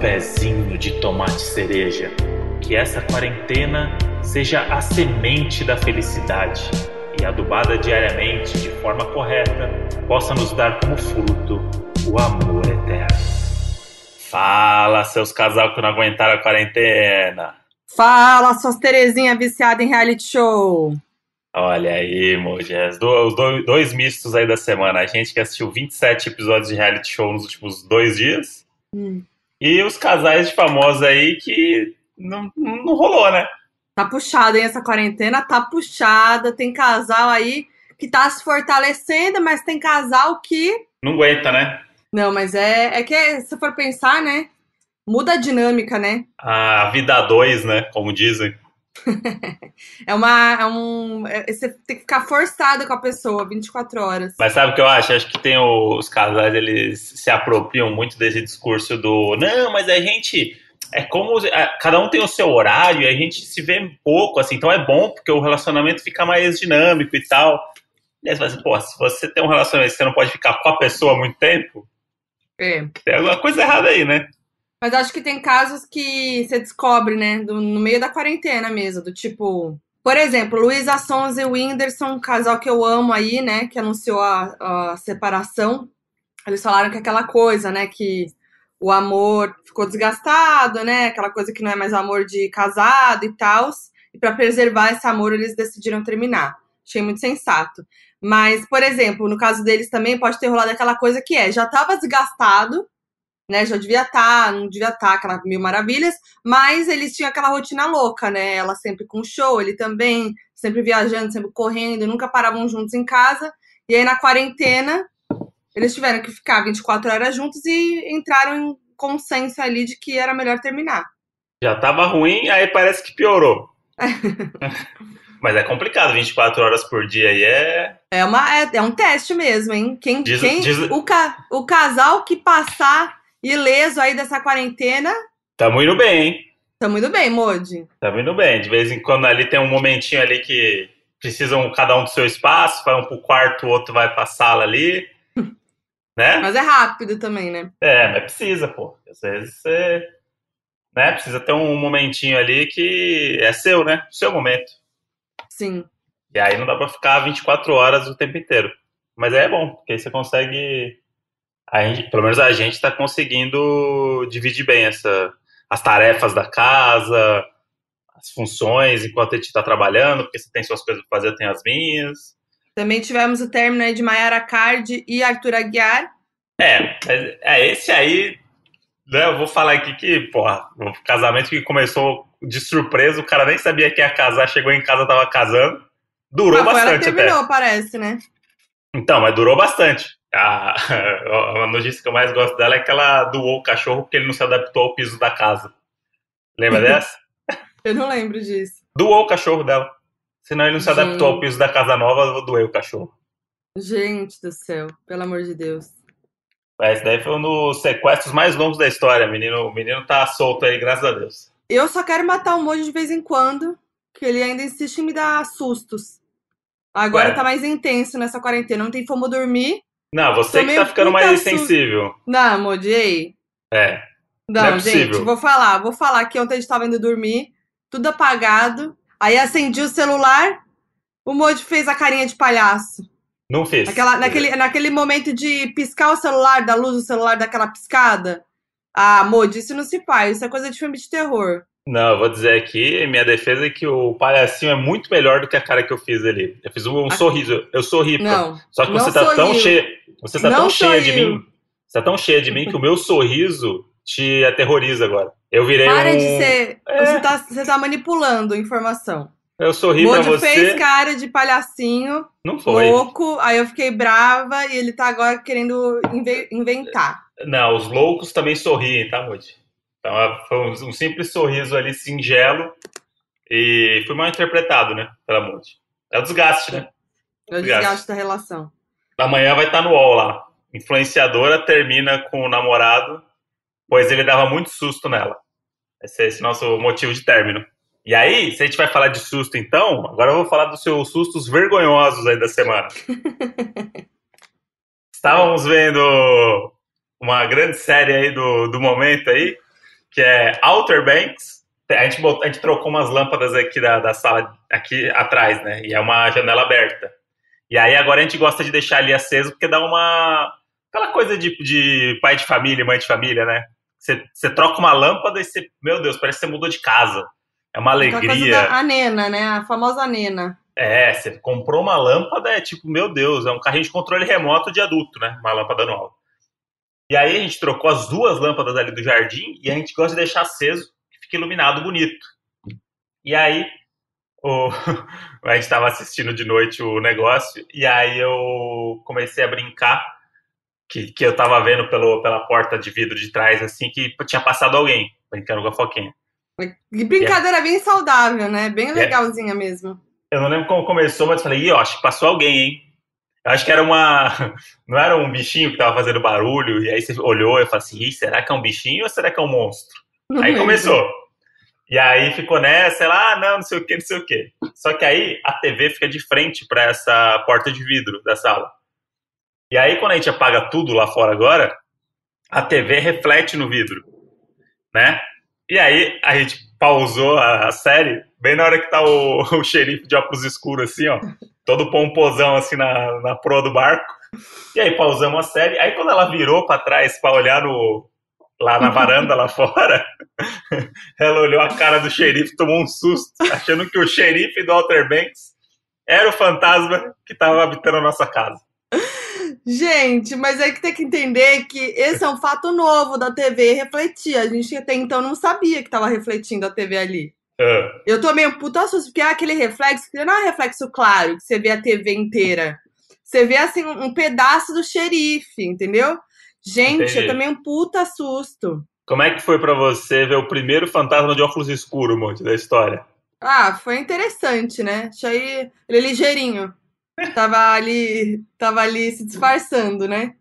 pezinho de tomate cereja. Que essa quarentena seja a semente da felicidade e adubada diariamente de forma correta possa nos dar como fruto o amor eterno. Fala, seus casal que não aguentaram a quarentena. Fala, suas Terezinha viciada em reality show. Olha aí, Mojes. Os dois, dois mistos aí da semana. A gente que assistiu 27 episódios de reality show nos últimos dois dias. Hum. E os casais de famosos aí que não, não rolou, né? Tá puxada, hein? Essa quarentena tá puxada. Tem casal aí que tá se fortalecendo, mas tem casal que. Não aguenta, né? Não, mas é, é que, se for pensar, né? Muda a dinâmica, né? A vida dois, né? Como dizem. é uma. É um, é, você tem que ficar forçado com a pessoa 24 horas. Mas sabe o que eu acho? Acho que tem os casais, eles se apropriam muito desse discurso do não, mas a gente. É como. Cada um tem o seu horário e a gente se vê pouco, assim, então é bom porque o relacionamento fica mais dinâmico e tal. E aí você fala assim, pô, se você tem um relacionamento e você não pode ficar com a pessoa muito tempo, é. tem alguma coisa errada aí, né? Mas acho que tem casos que você descobre, né? Do, no meio da quarentena mesmo, do tipo. Por exemplo, Luísa Sons e Whindersson, um casal que eu amo aí, né? Que anunciou a, a separação. Eles falaram que é aquela coisa, né? Que o amor ficou desgastado, né? Aquela coisa que não é mais amor de casado e tal. E para preservar esse amor, eles decidiram terminar. Achei muito sensato. Mas, por exemplo, no caso deles também pode ter rolado aquela coisa que é, já estava desgastado, né? Já devia estar, tá, não devia estar tá, aquela mil maravilhas, mas eles tinham aquela rotina louca, né? Ela sempre com show, ele também, sempre viajando, sempre correndo, nunca paravam juntos em casa. E aí na quarentena, eles tiveram que ficar 24 horas juntos e entraram em consenso ali de que era melhor terminar. Já tava ruim, aí parece que piorou. Mas é complicado, 24 horas por dia aí é. É, uma, é, é um teste mesmo, hein? Quem, diz, quem diz... O, ca, o casal que passar ileso aí dessa quarentena. Tamo indo bem, hein? Tamo indo bem, Modi. Tamo indo bem. De vez em quando ali tem um momentinho ali que precisam cada um do seu espaço, vai um pro quarto, o outro vai pra sala ali. né? Mas é rápido também, né? É, mas precisa, pô. Às vezes você. Né? Precisa ter um momentinho ali que é seu, né? Seu momento. Sim. E aí não dá pra ficar 24 horas o tempo inteiro. Mas é bom, porque aí você consegue a gente, pelo menos a gente está conseguindo dividir bem essa, as tarefas da casa, as funções enquanto a gente está trabalhando, porque você tem suas coisas para fazer, eu tenho as minhas. Também tivemos o término aí de Mayara Card e Arthur Aguiar. É, é esse aí, né, eu vou falar aqui que, porra, o casamento que começou de surpresa, o cara nem sabia que ia casar, chegou em casa, tava casando. Durou Mas bastante ela terminou, até. parece, né? Então, mas durou bastante. A, a notícia que eu mais gosto dela é que ela doou o cachorro porque ele não se adaptou ao piso da casa. Lembra dessa? eu não lembro disso. Doou o cachorro dela. Senão ele não se Gente. adaptou ao piso da casa nova, eu vou doer o cachorro. Gente do céu, pelo amor de Deus. Esse daí foi um dos sequestros mais longos da história. O menino, o menino tá solto aí, graças a Deus. Eu só quero matar o Mojo de vez em quando, que ele ainda insiste em me dar sustos. Agora Ué. tá mais intenso nessa quarentena. Não tem como dormir. Não, você que tá ficando mais su... sensível. Não, modiei. É. Não, não é gente, vou falar. Vou falar que ontem a gente tava indo dormir, tudo apagado. Aí acendi o celular, o Moji fez a carinha de palhaço. Não fez. Naquela, naquele, naquele momento de piscar o celular, da luz do celular, daquela piscada. Ah, Moji, isso não se faz. Isso é coisa de filme de terror. Não, eu vou dizer aqui, minha defesa é que o palhacinho é muito melhor do que a cara que eu fiz ali. Eu fiz um, um sorriso, eu sorri. Não, Só que não você tá sorriu. tão cheia, você tá Não tão cheia de sorriu. mim, você tá tão cheia de mim que o meu sorriso te aterroriza agora. Eu virei Para um... de ser. É. Você, tá, você tá manipulando informação. Eu sorri pra Moji você. fez cara de palhacinho, Não foi. louco, aí eu fiquei brava e ele tá agora querendo inve- inventar. Não, os loucos também sorriem, tá, Moody? Então foi um, um simples sorriso ali, singelo, e foi mal interpretado, né, pela Moody. É o desgaste, né? É o desgaste da relação. Amanhã vai estar no UOL lá. Influenciadora termina com o namorado, pois ele dava muito susto nela. Esse é esse nosso motivo de término. E aí, se a gente vai falar de susto então, agora eu vou falar dos seus sustos vergonhosos aí da semana. Estávamos vendo uma grande série aí do, do momento aí, que é Outer Banks. A gente, botou, a gente trocou umas lâmpadas aqui da, da sala, aqui atrás, né? E é uma janela aberta. E aí agora a gente gosta de deixar ali aceso porque dá uma. aquela coisa de, de pai de família, mãe de família, né? Você, você troca uma lâmpada e você. Meu Deus, parece que você mudou de casa. É uma alegria. A nena, né? A famosa nena. É, você comprou uma lâmpada, é tipo, meu Deus, é um carrinho de controle remoto de adulto, né? Uma lâmpada anual. E aí a gente trocou as duas lâmpadas ali do jardim e a gente gosta de deixar aceso, que fica iluminado bonito. E aí o... a gente estava assistindo de noite o negócio e aí eu comecei a brincar que, que eu estava vendo pelo, pela porta de vidro de trás, assim, que tinha passado alguém brincando com a foquinha. Que brincadeira é. bem saudável, né? Bem legalzinha é. mesmo. Eu não lembro como começou, mas falei, ih, ó, acho que passou alguém, hein? Eu acho que era uma. Não era um bichinho que tava fazendo barulho, e aí você olhou e falou assim: será que é um bichinho ou será que é um monstro? Não aí começou. E aí ficou nessa, ela, ah, não, não sei o que, não sei o que. Só que aí a TV fica de frente para essa porta de vidro da sala. E aí quando a gente apaga tudo lá fora agora, a TV reflete no vidro, né? E aí a gente pausou a série bem na hora que tá o, o xerife de óculos escuros assim, ó todo pomposão assim na, na proa do barco. E aí pausamos a série. Aí quando ela virou para trás para olhar no, lá na varanda lá fora, ela olhou a cara do xerife, tomou um susto, achando que o xerife do Walter Banks era o fantasma que estava habitando a nossa casa. Gente, mas aí que tem que entender que esse é um fato novo da TV refletir. A gente até então não sabia que estava refletindo a TV ali. É. Eu tomei um puta susto, porque é aquele reflexo, que não é um reflexo claro, que você vê a TV inteira. Você vê, assim, um pedaço do xerife, entendeu? Gente, Entendi. eu tomei um puta susto. Como é que foi para você ver o primeiro fantasma de óculos escuros, monte da história? Ah, foi interessante, né? Achei ele ligeirinho. tava ali, tava ali se disfarçando, né?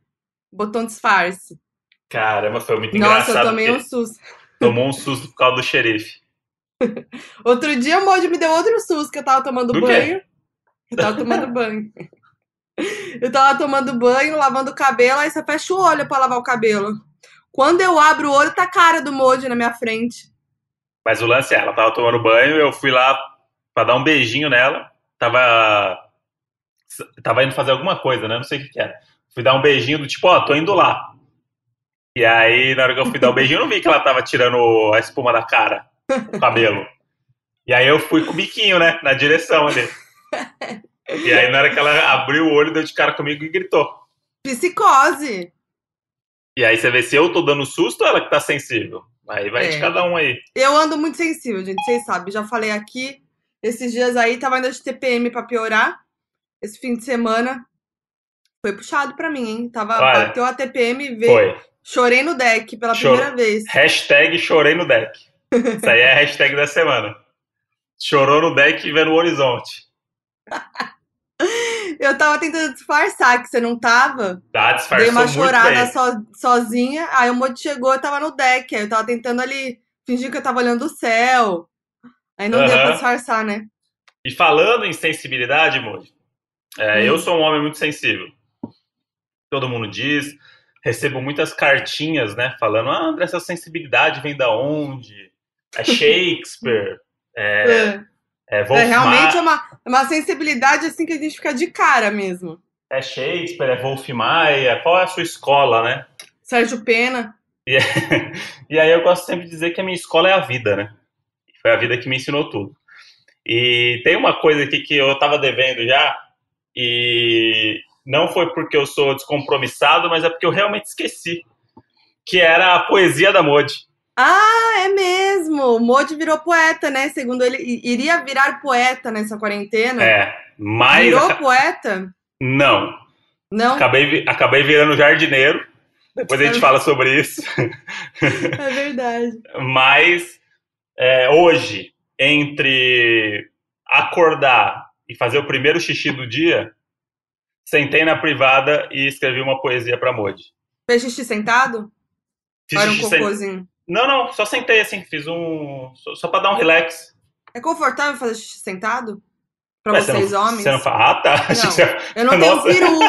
Botou um disfarce. Caramba, foi muito Nossa, engraçado. Nossa, eu tomei um susto. Tomou um susto por causa do xerife. Outro dia o Moji me deu outro susto que eu tava tomando Do banho. Quê? Eu tava tomando banho. Eu tava tomando banho, lavando o cabelo, aí você fecha o olho para lavar o cabelo. Quando eu abro o olho, tá a cara do Moji na minha frente. Mas o lance é, ela tava tomando banho, eu fui lá para dar um beijinho nela. Tava. Tava indo fazer alguma coisa, né? Não sei o que, que era. Fui dar um beijinho do tipo, ó, oh, tô indo lá. E aí, na hora que eu fui dar o um beijinho, eu não vi que ela tava tirando a espuma da cara o cabelo. E aí eu fui com o biquinho, né? Na direção ali. E aí, na hora que ela abriu o olho, deu de cara comigo e gritou. Psicose. E aí você vê se eu tô dando susto ou ela que tá sensível. Aí vai é. de cada um aí. Eu ando muito sensível, gente. Vocês sabem. Já falei aqui. Esses dias aí tava indo de TPM pra piorar. Esse fim de semana. Foi puxado pra mim, hein? Tava, Olha, bateu a TPM e veio. Foi. Chorei no deck pela Chor... primeira vez. Hashtag chorei no deck. Isso aí é a hashtag da semana. Chorou no deck e vendo o horizonte. Eu tava tentando disfarçar que você não tava. Tá, disfarçou Dei uma chorada so, sozinha. Aí o Modi chegou, eu tava no deck. Aí eu tava tentando ali fingir que eu tava olhando o céu. Aí não uhum. deu pra disfarçar, né? E falando em sensibilidade, Modi, é, hum. eu sou um homem muito sensível. Todo mundo diz. Recebo muitas cartinhas, né? Falando, ah, André, essa sensibilidade vem da onde? É Shakespeare, é, é. é, é realmente é uma, uma sensibilidade assim que a gente fica de cara mesmo. É Shakespeare, é Wolf Maia, qual é a sua escola, né? Sérgio Pena. E, e aí eu gosto sempre de dizer que a minha escola é a vida, né? Foi a vida que me ensinou tudo. E tem uma coisa aqui que eu tava devendo já, e não foi porque eu sou descompromissado, mas é porque eu realmente esqueci, que era a poesia da Modi. Ah, é mesmo. O Modi virou poeta, né? Segundo ele, iria virar poeta nessa quarentena. É, mas. Virou poeta? Não. Não? Acabei, acabei virando jardineiro. Depois a gente é fala sobre isso. É verdade. mas é, hoje, entre acordar e fazer o primeiro xixi do dia, sentei na privada e escrevi uma poesia para Modi. Fez xixi sentado? Fiz era um cocôzinho? Não, não, só sentei assim, fiz um. Só, só pra dar um relax. É confortável fazer xixi sentado? Pra Mas vocês você não, homens? Você não fala, ah, tá. Não, eu não tenho peru.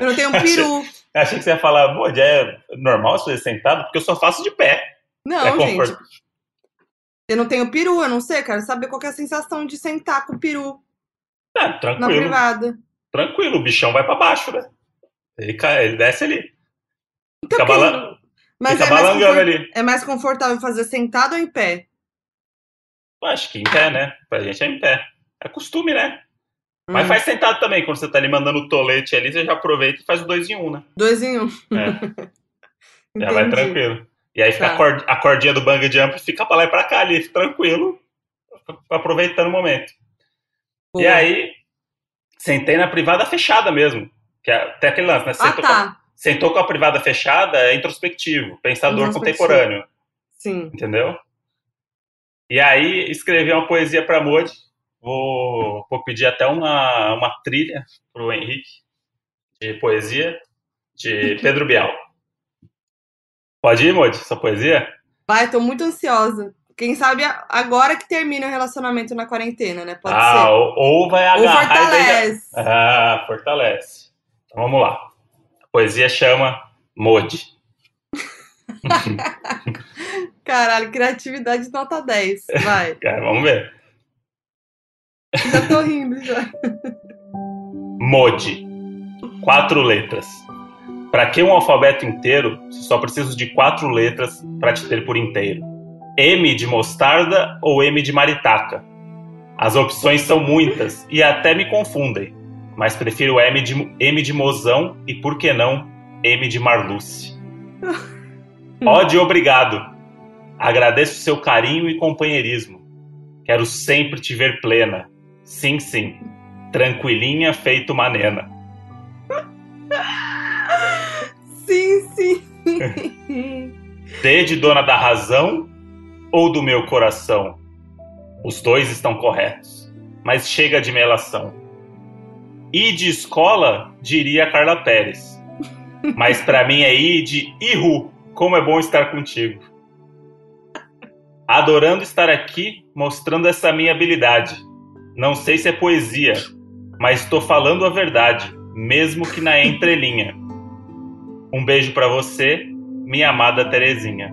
Eu não tenho peru. Achei, achei que você ia falar, pô, é normal fazer sentado, porque eu só faço de pé. Não, É gente. Eu não tenho peru, eu não sei. Quero saber qual que é a sensação de sentar com o peru É, na tranquilo. privada. Tranquilo, o bichão vai pra baixo, né? Ele, cai, ele desce ali. Então, Fica, bala- Mas é mais, confort- é mais confortável fazer sentado ou em pé? Acho que em pé, né? Pra gente é em pé. É costume, né? Mas Hum, faz sentado também. Quando você tá ali mandando o tolete ali, você já aproveita e faz o dois em um, né? Dois em um. É. Já vai tranquilo. E aí fica Tá. a, cord- a cordinha do bang jump fica pra lá e pra cá ali, tranquilo, aproveitando o momento. E aí, sentei na privada fechada mesmo. Que é até aquele lance, né? Ah, Sentou, com a, tá. Sentou com a privada fechada, é introspectivo, pensador Introspectivo. contemporâneo, Sim. entendeu? E aí, escrevi uma poesia pra Modi. Vou, vou pedir até uma, uma trilha pro Henrique de poesia de Pedro Bial. Pode ir, Modi, sua poesia? Vai, tô muito ansiosa. Quem sabe agora que termina o relacionamento na quarentena, né? Pode ah, ser. ou, ou vai Ou agarrar daí já- fortalece. Ah, fortalece. Então vamos lá. Poesia chama Modi. Caralho, criatividade nota 10. Vai. Cara, vamos ver. Já tô rindo já. Modi. Quatro letras. Para que um alfabeto inteiro se só preciso de quatro letras para te ter por inteiro? M de mostarda ou M de maritaca? As opções são muitas e até me confundem, mas prefiro M de, M de mozão e, por que não, M de Marluce. Ode obrigado. Agradeço seu carinho e companheirismo. Quero sempre te ver plena. Sim, sim. Tranquilinha feito uma nena. Sim, sim. D de dona da razão ou do meu coração? Os dois estão corretos, mas chega de melação. I de escola, diria Carla Pérez. Mas pra mim é I de Ihu, como é bom estar contigo. Adorando estar aqui, mostrando essa minha habilidade. Não sei se é poesia, mas estou falando a verdade, mesmo que na entrelinha. Um beijo pra você, minha amada Terezinha.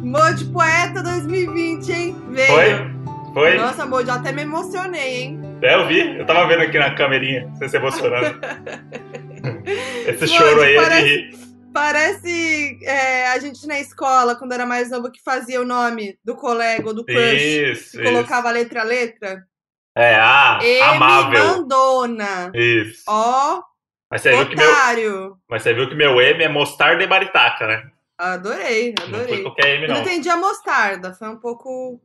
Mode Poeta 2020, hein? Veio. Foi? Foi? Nossa, Mode, eu até me emocionei, hein? É, eu vi. Eu tava vendo aqui na câmerinha, você se emocionando. Esse Mode, choro aí é de parece- rir. Parece é, a gente na escola, quando era mais novo, que fazia o nome do colega ou do crush. Isso, isso. colocava letra a letra. É, ah, M amável. Mandona. Isso. Ó, Mas você, viu que meu, mas você viu que meu M é mostarda e maritaca, né? Adorei, Não foi adorei. qualquer M, Eu não não. entendi a mostarda, foi um pouco.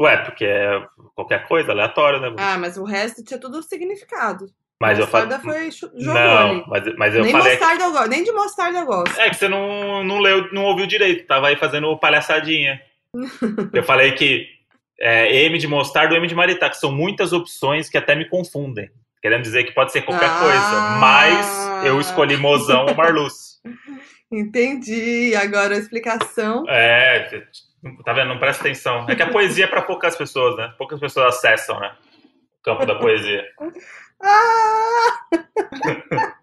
Ué, porque é qualquer coisa, aleatório, né? Ah, mas o resto tinha tudo significado. mas eu falei. Não, ali. mas, mas eu Nem falei. mostarda eu gosto, nem de mostarda eu gosto. É que você não, não leu, não ouviu direito, tava aí fazendo palhaçadinha. eu falei que é, M de mostarda ou M de maritaca, são muitas opções que até me confundem. Querendo dizer que pode ser qualquer Ah. coisa, mas eu escolhi mozão ou Marluce. Entendi. Agora a explicação. É, tá vendo? Não presta atenção. É que a poesia é pra poucas pessoas, né? Poucas pessoas acessam, né? O campo da poesia. Ah!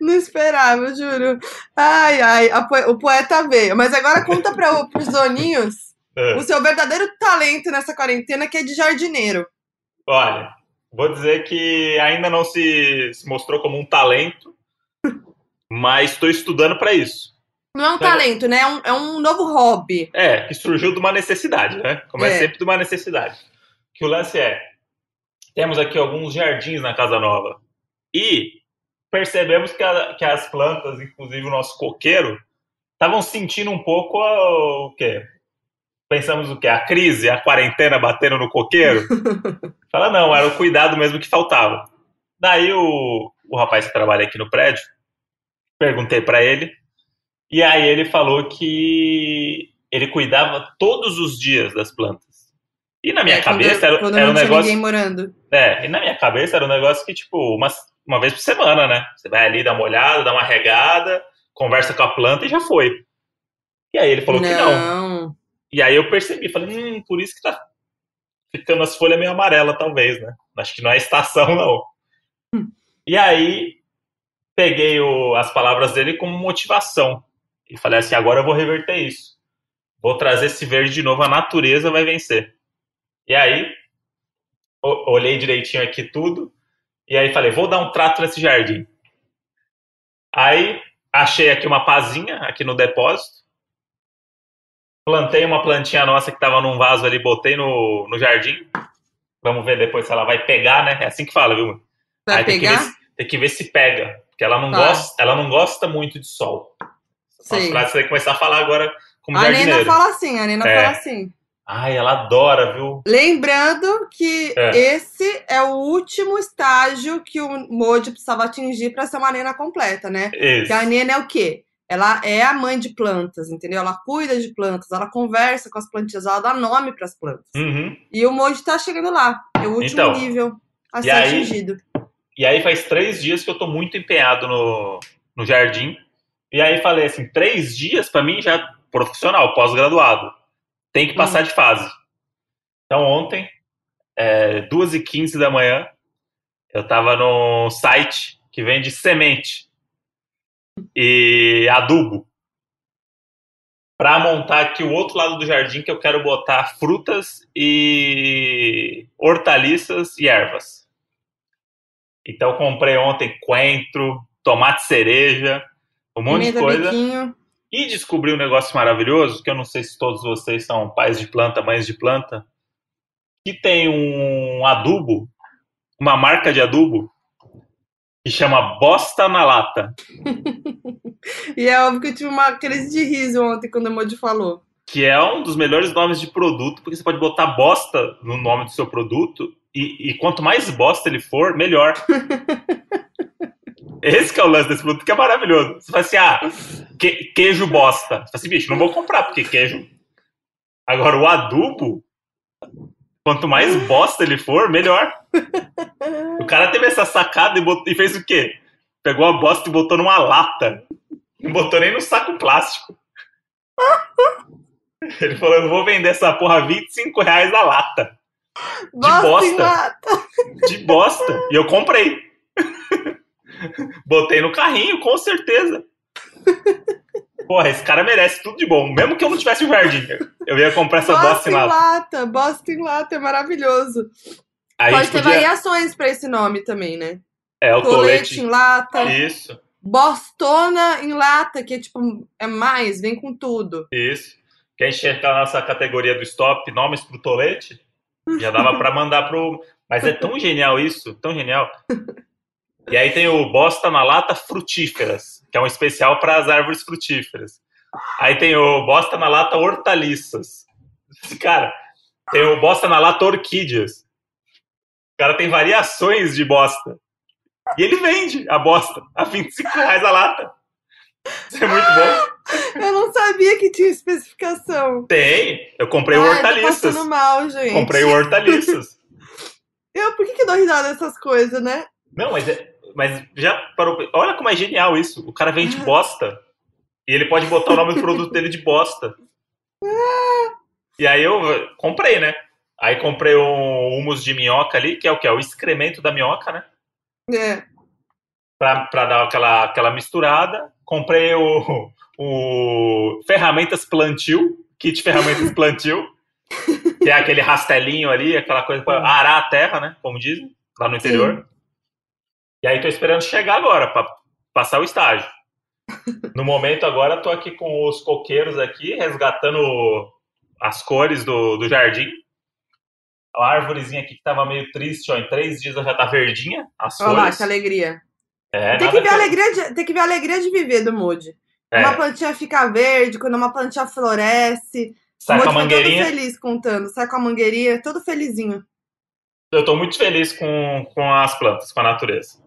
Não esperava, eu juro. Ai, ai, a poe- o poeta veio. Mas agora conta para os doninhos É. o seu verdadeiro talento nessa quarentena, que é de jardineiro. Olha, vou dizer que ainda não se, se mostrou como um talento, mas estou estudando para isso. Não é um Tá. talento, né? É um, é um novo hobby. É, que surgiu de uma necessidade, né? Como é, É. sempre de uma necessidade. Que o lance é, temos aqui alguns jardins na casa nova e percebemos que, a- que as plantas, inclusive o nosso coqueiro, estavam sentindo um pouco a- o quê? Pensamos o quê? A crise, a quarentena batendo no coqueiro? Fala, não, era o cuidado mesmo que faltava. Daí o, o rapaz que trabalha aqui no prédio, perguntei para ele, e aí ele falou que ele cuidava todos os dias das plantas. E na minha É, quando- cabeça era, quando era não um negócio. ninguém morando. É, e na minha cabeça era um negócio que, tipo, uma, uma vez por semana, né? Você vai ali, dá uma olhada, dá uma regada, conversa com a planta e já foi. E aí ele falou que não. não. E aí eu percebi, falei, hum, por isso que tá ficando as folhas meio amarelas, talvez, né? Acho que não é estação, não. E aí peguei o, as palavras dele como motivação. E falei assim, agora eu vou reverter isso. Vou trazer esse verde de novo, a natureza vai vencer. E aí, olhei direitinho aqui tudo, e aí falei, vou dar um trato nesse jardim. Aí, achei aqui uma pazinha, aqui no depósito, plantei uma plantinha nossa que estava num vaso ali, botei no, no jardim. Vamos ver depois se ela vai pegar, né? É assim que fala, viu? Vai aí pegar? Tem que, ver, tem que ver se pega, porque ela não, Tá. gosta, ela não gosta muito de sol. As frases você começar a falar agora como A Nena jardineiro. fala assim, a Nena É. fala assim. Ai, ela adora, viu? Lembrando que É. esse é o último estágio que o Moji precisava atingir para ser uma nena completa, né? Isso. Que a nena é o quê? Ela é a mãe de plantas, entendeu? Ela cuida de plantas, ela conversa com as plantinhas, ela dá nome para as plantas. Uhum. E o Moji tá chegando lá. É o último Então, nível a e ser aí- atingido. E aí faz três dias que eu tô muito empenhado no, no jardim. E aí falei assim, três dias pra mim já profissional, pós-graduado. Tem que passar de fase. Então ontem, é, 2h15 da manhã, eu tava no site que vende semente e adubo. Pra montar aqui o outro lado do jardim que eu quero botar frutas e hortaliças e ervas. Então comprei ontem coentro, tomate cereja, um monte de coisa. biquinho. E descobri um negócio maravilhoso, que eu não sei se todos vocês são pais de planta, mães de planta, que tem um adubo, uma marca de adubo, que chama Bosta na Lata, E é óbvio que eu tive uma crise de riso ontem quando o Moji falou. que é um dos melhores nomes de produto, porque você pode botar bosta no nome do seu produto, e, e quanto mais bosta ele for, melhor. Esse que é o lance desse produto, que é maravilhoso. Você fala assim, ah, que- queijo bosta. Você fala assim, bicho, não vou comprar, porque queijo... Agora, o adubo, quanto mais bosta ele for, melhor. O cara teve essa sacada e, bot- e fez o quê? Pegou a bosta e botou numa lata. Não botou nem no saco plástico. Ele falou, eu vou vender essa porra a 25 reais a lata. Bosta em bosta. De bosta. E eu comprei. Botei no carrinho, com certeza. Porra, esse cara merece tudo de bom. Mesmo que eu não tivesse o jardim. Eu ia comprar essa bosta Bosta em lata. lata. Bosta em lata é maravilhoso. A Pode ter podia... variações pra esse nome também, né? É, o Tolete tolete. em lata. Isso, Bostona em lata, que é tipo, é mais, vem com tudo. isso. Que a gente tinha aquela nossa categoria do stop, nomes pro tolete. Já dava pra mandar pro. Mas é tão genial isso, tão genial. E aí tem o Bosta na Lata Frutíferas, que é um especial para as árvores frutíferas. Aí tem o Bosta na Lata Hortaliças. Cara, tem o Bosta na Lata Orquídeas. O cara tem variações de bosta. E ele vende a bosta a 25 reais a lata. Isso é muito bom. Eu não sabia que tinha especificação. Tem. Eu comprei o tô hortaliças. passando mal, gente. Comprei o hortaliças. Eu, por que, que eu dou risada dessas coisas, né? Não, mas, é- mas já parou. Olha como é genial isso. O cara vende bosta. E ele pode botar o nome do produto dele de bosta. E aí eu comprei, né? Aí comprei um humus de minhoca ali, que é o que? É o excremento da minhoca, né? É. Pra, pra dar aquela, aquela misturada. Comprei o, o ferramentas plantio, kit ferramentas plantio, que é aquele rastelinho ali, aquela coisa para arar a terra, né? Como dizem, lá no interior. E aí tô esperando chegar agora, para passar o estágio. No momento agora tô aqui com os coqueiros aqui, resgatando as cores do, do jardim. A árvorezinha aqui que tava meio triste, ó, em três dias ela já tá verdinha, as Olha lá, folhas. que alegria. É, tem, que ver a alegria de, tem que ver a alegria de viver do Moody. É, Uma plantinha fica verde, quando uma plantinha floresce. sai o com a mangueirinha. todo feliz contando. Sai com a mangueirinha, todo felizinho. Eu tô muito feliz com, com as plantas, com a natureza.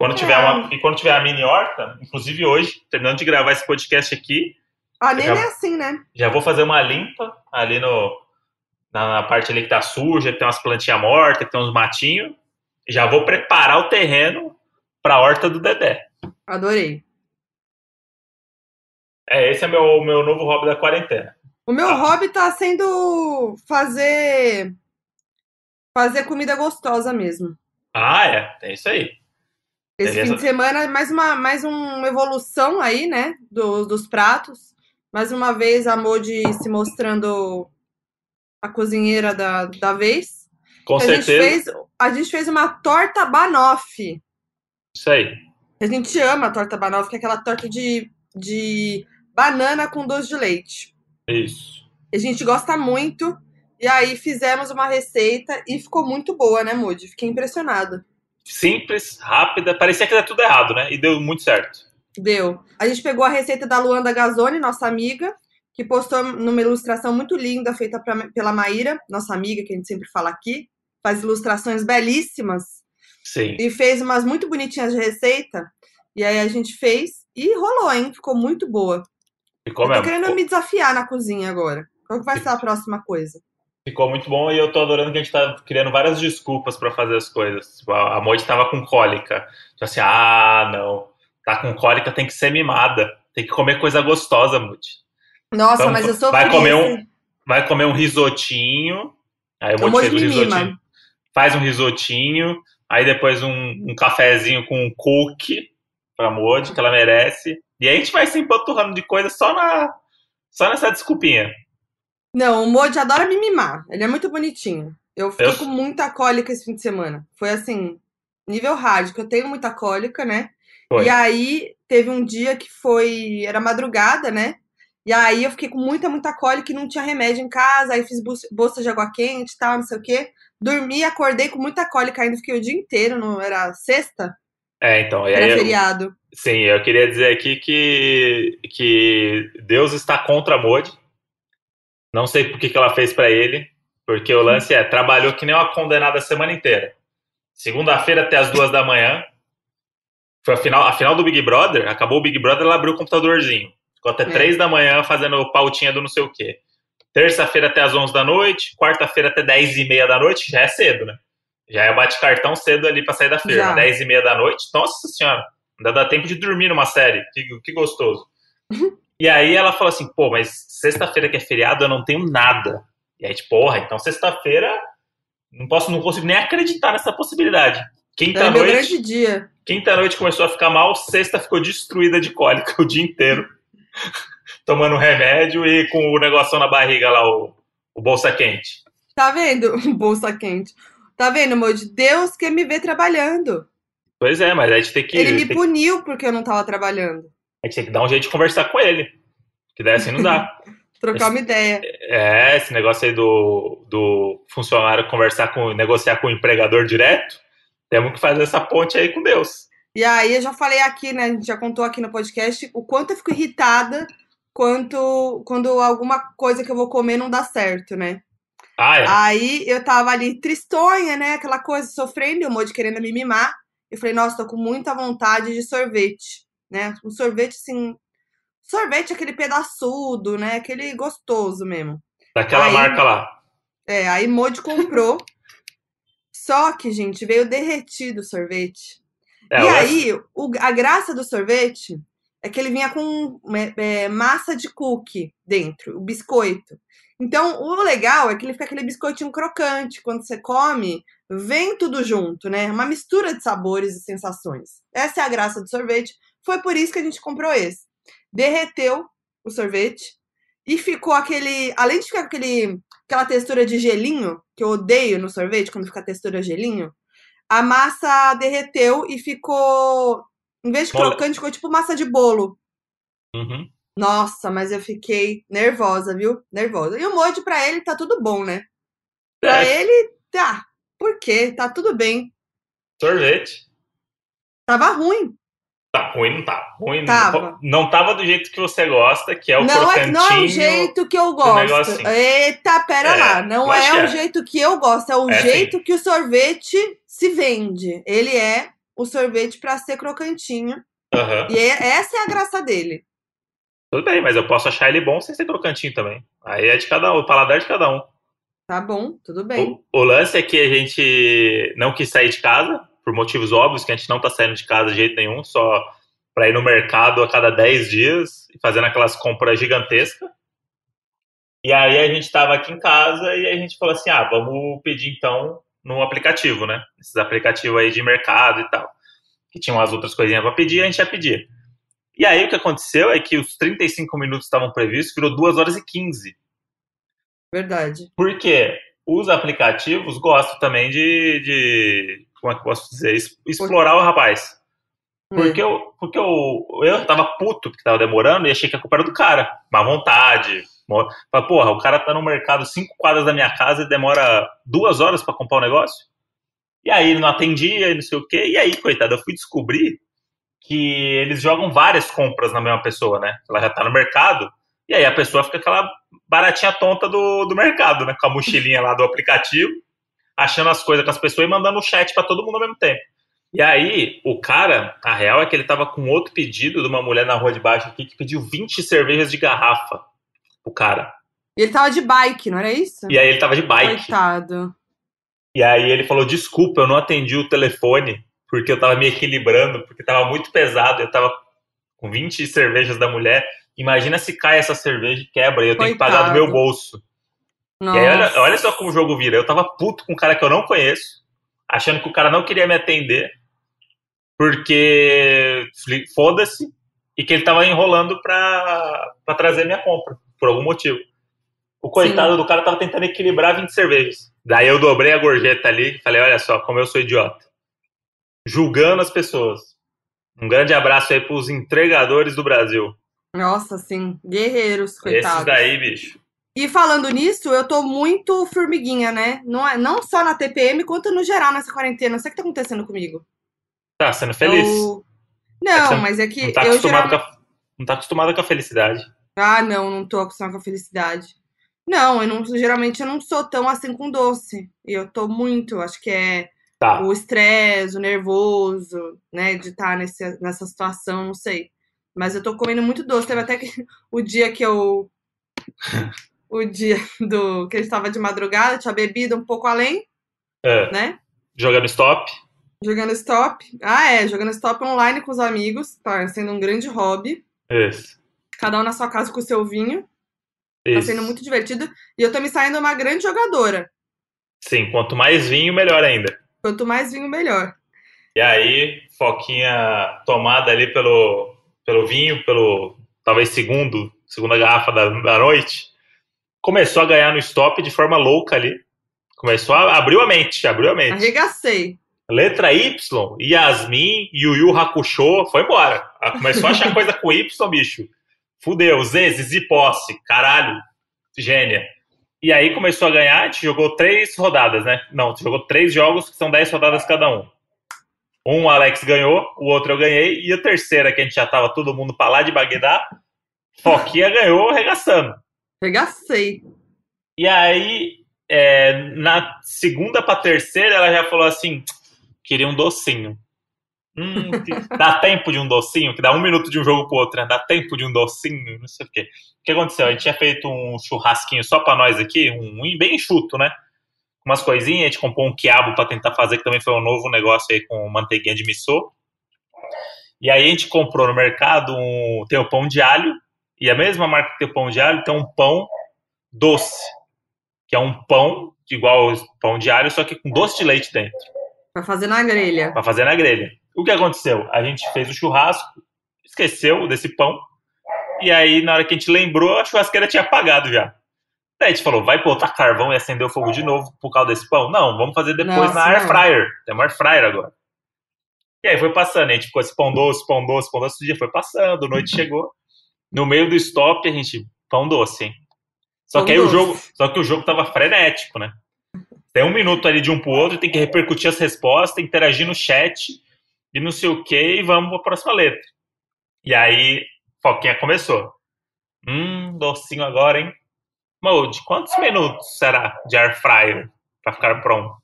Quando tiver É. uma, e quando tiver a mini horta, inclusive hoje, terminando de gravar esse podcast aqui, A Nena Já- é assim, né? já vou fazer uma limpa ali no, na, na parte ali que tá suja, que tem umas plantinhas mortas, que tem uns matinhos. Já vou preparar o terreno pra horta do Dedé. Adorei. É, esse é meu meu novo hobby da quarentena. O meu Ah. hobby tá sendo fazer fazer comida gostosa mesmo. Ah, é, é isso aí. Esse Beleza. fim de semana, mais uma, mais uma evolução aí, né? Dos, dos pratos. Mais uma vez a Modi se mostrando a cozinheira da, da vez. Com a, gente certeza. fez, a gente fez uma torta banoffee. Isso aí. A gente ama a torta banoffee, que é aquela torta de, de banana com doce de leite. Isso. A gente gosta muito. E aí fizemos uma receita e ficou muito boa, né, Moody? Fiquei impressionada. Simples, rápida. Parecia que dar tudo errado, né? E deu muito certo. Deu. A gente pegou a receita da Luanda Gazzoni, nossa amiga, que postou numa ilustração muito linda feita pra, pela Maíra, nossa amiga, que a gente sempre fala aqui. Faz ilustrações belíssimas. Sim. E fez umas muito bonitinhas de receita. E aí a gente fez e rolou, hein? Ficou muito boa. Ficou eu tô mesmo. querendo me desafiar na cozinha agora. Qual vai ser a próxima coisa? Ficou muito bom e eu tô adorando que a gente tá criando várias desculpas pra fazer as coisas. Tipo, a Moide tava com cólica. Tipo assim, ah, não. Tá com cólica, tem que ser mimada. Tem que comer coisa gostosa, Moide. Nossa, Então, mas eu sou vai comer um- Vai comer um risotinho. Aí o Moide fez me risotinho. mima. Faz um risotinho. Aí depois um, um cafezinho com um cookie pra Moide, que ela merece. E aí a gente vai se empanturrando de coisa só, na, só nessa desculpinha. Não, o Moji adora me mimar. Ele é muito bonitinho. Eu fiquei Eu- com muita cólica esse fim de semana. Foi assim, nível hard, que eu tenho muita cólica, né? Foi. E aí teve um dia que foi. Era madrugada, né? E aí eu fiquei com muita, muita cólica e não tinha remédio em casa. Aí fiz bolsa de água quente e tal, não sei o quê. Dormi, acordei com muita cólica ainda, fiquei o dia inteiro, não era sexta? É, então. Era eu- feriado. sim, eu queria dizer aqui que, que Deus está contra a Modi. Não sei por que, que ela fez pra ele. Porque o lance é, trabalhou que nem uma condenada a semana inteira. Segunda-feira até as duas da manhã. Foi a final, a final do Big Brother. Acabou o Big Brother, ela abriu o computadorzinho. Ficou até É. três da manhã fazendo pautinha do não sei o quê. Terça-feira até as onze da noite. Quarta-feira até dez e meia da noite. Já é cedo, né? Já é bate cartão cedo ali pra sair da. Já. Dez e meia da noite. Nossa senhora. Ainda dá tempo de dormir numa série. Que, que gostoso. e aí ela falou assim, pô, mas sexta-feira que é feriado eu não tenho nada. E aí, tipo, porra, então sexta-feira não posso, não consigo nem acreditar nessa possibilidade. Era Quinta meu noite, grande dia. quinta noite começou a ficar mal, sexta ficou destruída de cólica o dia inteiro. Tomando remédio e com o negocinho na barriga lá, o, o bolsa quente. Tá vendo? Bolsa quente. Tá vendo, Moji? Deus quer me ver trabalhando. Pois é, mas a gente tem que, Ele me puniu porque eu não tava trabalhando. a gente tem que dar um jeito de conversar com ele. Que daí assim não dá. Trocar uma ideia. É, esse negócio aí do, do funcionário conversar com, negociar com o empregador direto, temos que fazer essa ponte aí com Deus. E aí, eu já falei aqui, né? A gente já contou aqui no podcast o quanto eu fico irritada quanto, quando alguma coisa que eu vou comer não dá certo, né? Ah, é. Aí eu tava ali tristonha, né? Aquela coisa, sofrendo, e o Moji querendo me mimar. Eu falei, nossa, tô com muita vontade de sorvete, né? Um sorvete assim. Sorvete aquele pedaçudo, né? Aquele gostoso mesmo. Daquela aí- marca lá. É, aí Moji comprou. Só que, gente, veio derretido o sorvete. É, e aí, o- a graça do sorvete é que ele vinha com é, é, massa de cookie dentro, o biscoito. Então, o legal é que ele fica aquele biscoitinho crocante. Quando você come, vem tudo junto, né? Uma mistura de sabores e sensações. Essa é a graça do sorvete. Foi por isso que a gente comprou esse. Derreteu o sorvete e ficou aquele. Além de ficar aquele, aquela textura de gelinho, que eu odeio no sorvete, quando fica a textura gelinho, a massa derreteu e ficou. Em vez de Mole. crocante, ficou tipo massa de bolo. Uhum. Nossa, mas eu fiquei nervosa, viu? Nervosa. E o molde pra ele tá tudo bom, né? Pra É, ele, tá. Por quê? Tá tudo bem. sorvete. Tava ruim. Tá ruim, não tá. Ruim, Tava. Não, não tava do jeito que você gosta, que é o não, é, crocantinho. não é o jeito que eu gosto. negocinho. Eita, pera É, lá. Não é que o é. jeito que eu gosto, é o É, jeito que o sorvete se vende. Ele é o sorvete pra ser crocantinho. Aham. E é- essa é a graça dele. Tudo bem, mas eu posso achar ele bom sem ser crocantinho também. Aí é de cada um, o paladar de cada um. Tá bom, tudo bem. O, o lance é que a gente não quis sair de casa, por motivos óbvios, que a gente não tá saindo de casa de jeito nenhum, só pra ir no mercado a cada 10 dias e fazendo aquelas compras gigantescas. E aí a gente tava aqui em casa e a gente falou assim: ah, vamos pedir então no aplicativo, né? Esses aplicativos aí de mercado e tal. que tinham as outras coisinhas para pedir, a gente ia pedir. E aí o que aconteceu é que os 35 minutos estavam previstos, virou 2 horas e 15. Verdade. Porque os aplicativos gostam também de, de como é que eu posso dizer, explorar o rapaz. Porque, hum. eu, porque eu, eu tava puto que tava demorando e achei que a culpa era do cara. Má vontade. Falei, porra, o cara tá no mercado cinco quadras da minha casa e demora duas horas para comprar o um negócio. E aí ele não atendia e não sei o quê. E aí, coitado, eu fui descobrir que eles jogam várias compras na mesma pessoa, né? Ela já tá no mercado. E aí a pessoa fica aquela baratinha tonta do, do mercado, né? Com a mochilinha lá do aplicativo, achando as coisas com as pessoas e mandando o chat para todo mundo ao mesmo tempo. E aí, o cara, a real é que ele tava com outro pedido de uma mulher na rua de baixo aqui que pediu 20 cervejas de garrafa. O cara. E ele tava de bike, não era isso? E aí ele tava de bike. Coitado. E aí ele falou: desculpa, eu não atendi o telefone, porque eu tava me equilibrando, porque tava muito pesado, eu tava com 20 cervejas da mulher. Imagina se cai essa cerveja e quebra, e eu Coitado. tenho que pagar do meu bolso. Nossa. E aí, olha, olha só como o jogo vira. Eu tava puto com um cara que eu não conheço, achando que o cara não queria me atender porque foda-se, e que ele tava enrolando pra, pra trazer minha compra, por algum motivo. O coitado Sim. do cara tava tentando equilibrar 20 cervejas. Daí eu dobrei a gorjeta ali e falei: olha só, como eu sou idiota. Julgando as pessoas. Um grande abraço aí pros entregadores do Brasil. Nossa, sim. Guerreiros, coitados. Esses daí, bicho. E falando nisso, eu tô muito formiguinha, né? Não, é, não só na TPM, quanto no geral nessa quarentena. Não sei o que tá acontecendo comigo. Tá sendo feliz. Eu... Não, é mas é que. Não tá, eu geralmente... com a... não tá acostumado com a felicidade. Ah, não, não tô acostumado com a felicidade. Não, eu não, geralmente eu não sou tão assim com doce. E eu tô muito, acho que é tá. o estresse, o nervoso, né, de estar tá nesse, nessa situação, não sei. Mas eu tô comendo muito doce. Teve até que o dia que eu. O dia do que a gente tava de madrugada, tinha bebido um pouco além. É. Né? Jogando stop. Jogando stop. Ah, é, jogando stop online com os amigos. Tá sendo um grande hobby. Isso. Cada um na sua casa com o seu vinho. Isso. Tá sendo muito divertido. E eu tô me saindo uma grande jogadora. Sim, quanto mais vinho, melhor ainda. Quanto mais vinho, melhor. E aí, Foquinha tomada ali pelo, pelo vinho, pelo talvez segundo, segunda garrafa da, da noite, começou a ganhar no stop de forma louca ali. Começou a abriu a mente, abriu a mente. Arregacei. Letra Y, Yasmin, Yu Yu Hakusho, foi embora. Começou a achar coisa com Y, bicho. Fudeu, Z, Zizi Posse, caralho, gênia. E aí começou a ganhar, a gente jogou três rodadas, né? Não, jogou três jogos que são dez rodadas cada um. Um o Alex ganhou, o outro eu ganhei, e a terceira, que a gente já tava todo mundo pra lá de Bagdá, Foquinha ganhou arregaçando. Arregacei. E aí, é, na segunda pra terceira, ela já falou assim: queria um docinho. Hum, dá tempo de um docinho, que dá um minuto de um jogo pro outro, né? Dá tempo de um docinho, não sei o quê. O que aconteceu? A gente tinha feito um churrasquinho só pra nós aqui, um bem enxuto, né? Umas coisinhas, a gente comprou um quiabo para tentar fazer, que também foi um novo negócio aí com manteiguinha de missô. E aí a gente comprou no mercado um, tem o pão de alho, e a mesma marca que tem o pão de alho tem um pão doce, que é um pão igual pão de alho, só que com doce de leite dentro. Pra fazer na grelha. Pra fazer na grelha. O que aconteceu? A gente fez o churrasco, esqueceu desse pão, e aí na hora que a gente lembrou, a churrasqueira tinha apagado já. Daí a gente falou, vai botar carvão e acender o fogo de novo por causa desse pão? Não, vamos fazer depois Nossa, na air fryer. Tem uma air fryer agora. E aí foi passando, a gente ficou esse pão doce, pão doce, pão doce, o dia foi passando, noite chegou. No meio do stop, a gente, pão doce, hein? Só pão que aí doce. o jogo, só que o jogo tava frenético, né? Tem um minuto ali de um pro outro, tem que repercutir as respostas, interagir no chat e não sei o que, e vamos pra próxima letra. E aí, Foquinha começou. Hum, docinho agora, hein? Mode, quantos minutos será de air fryer para ficar pronto?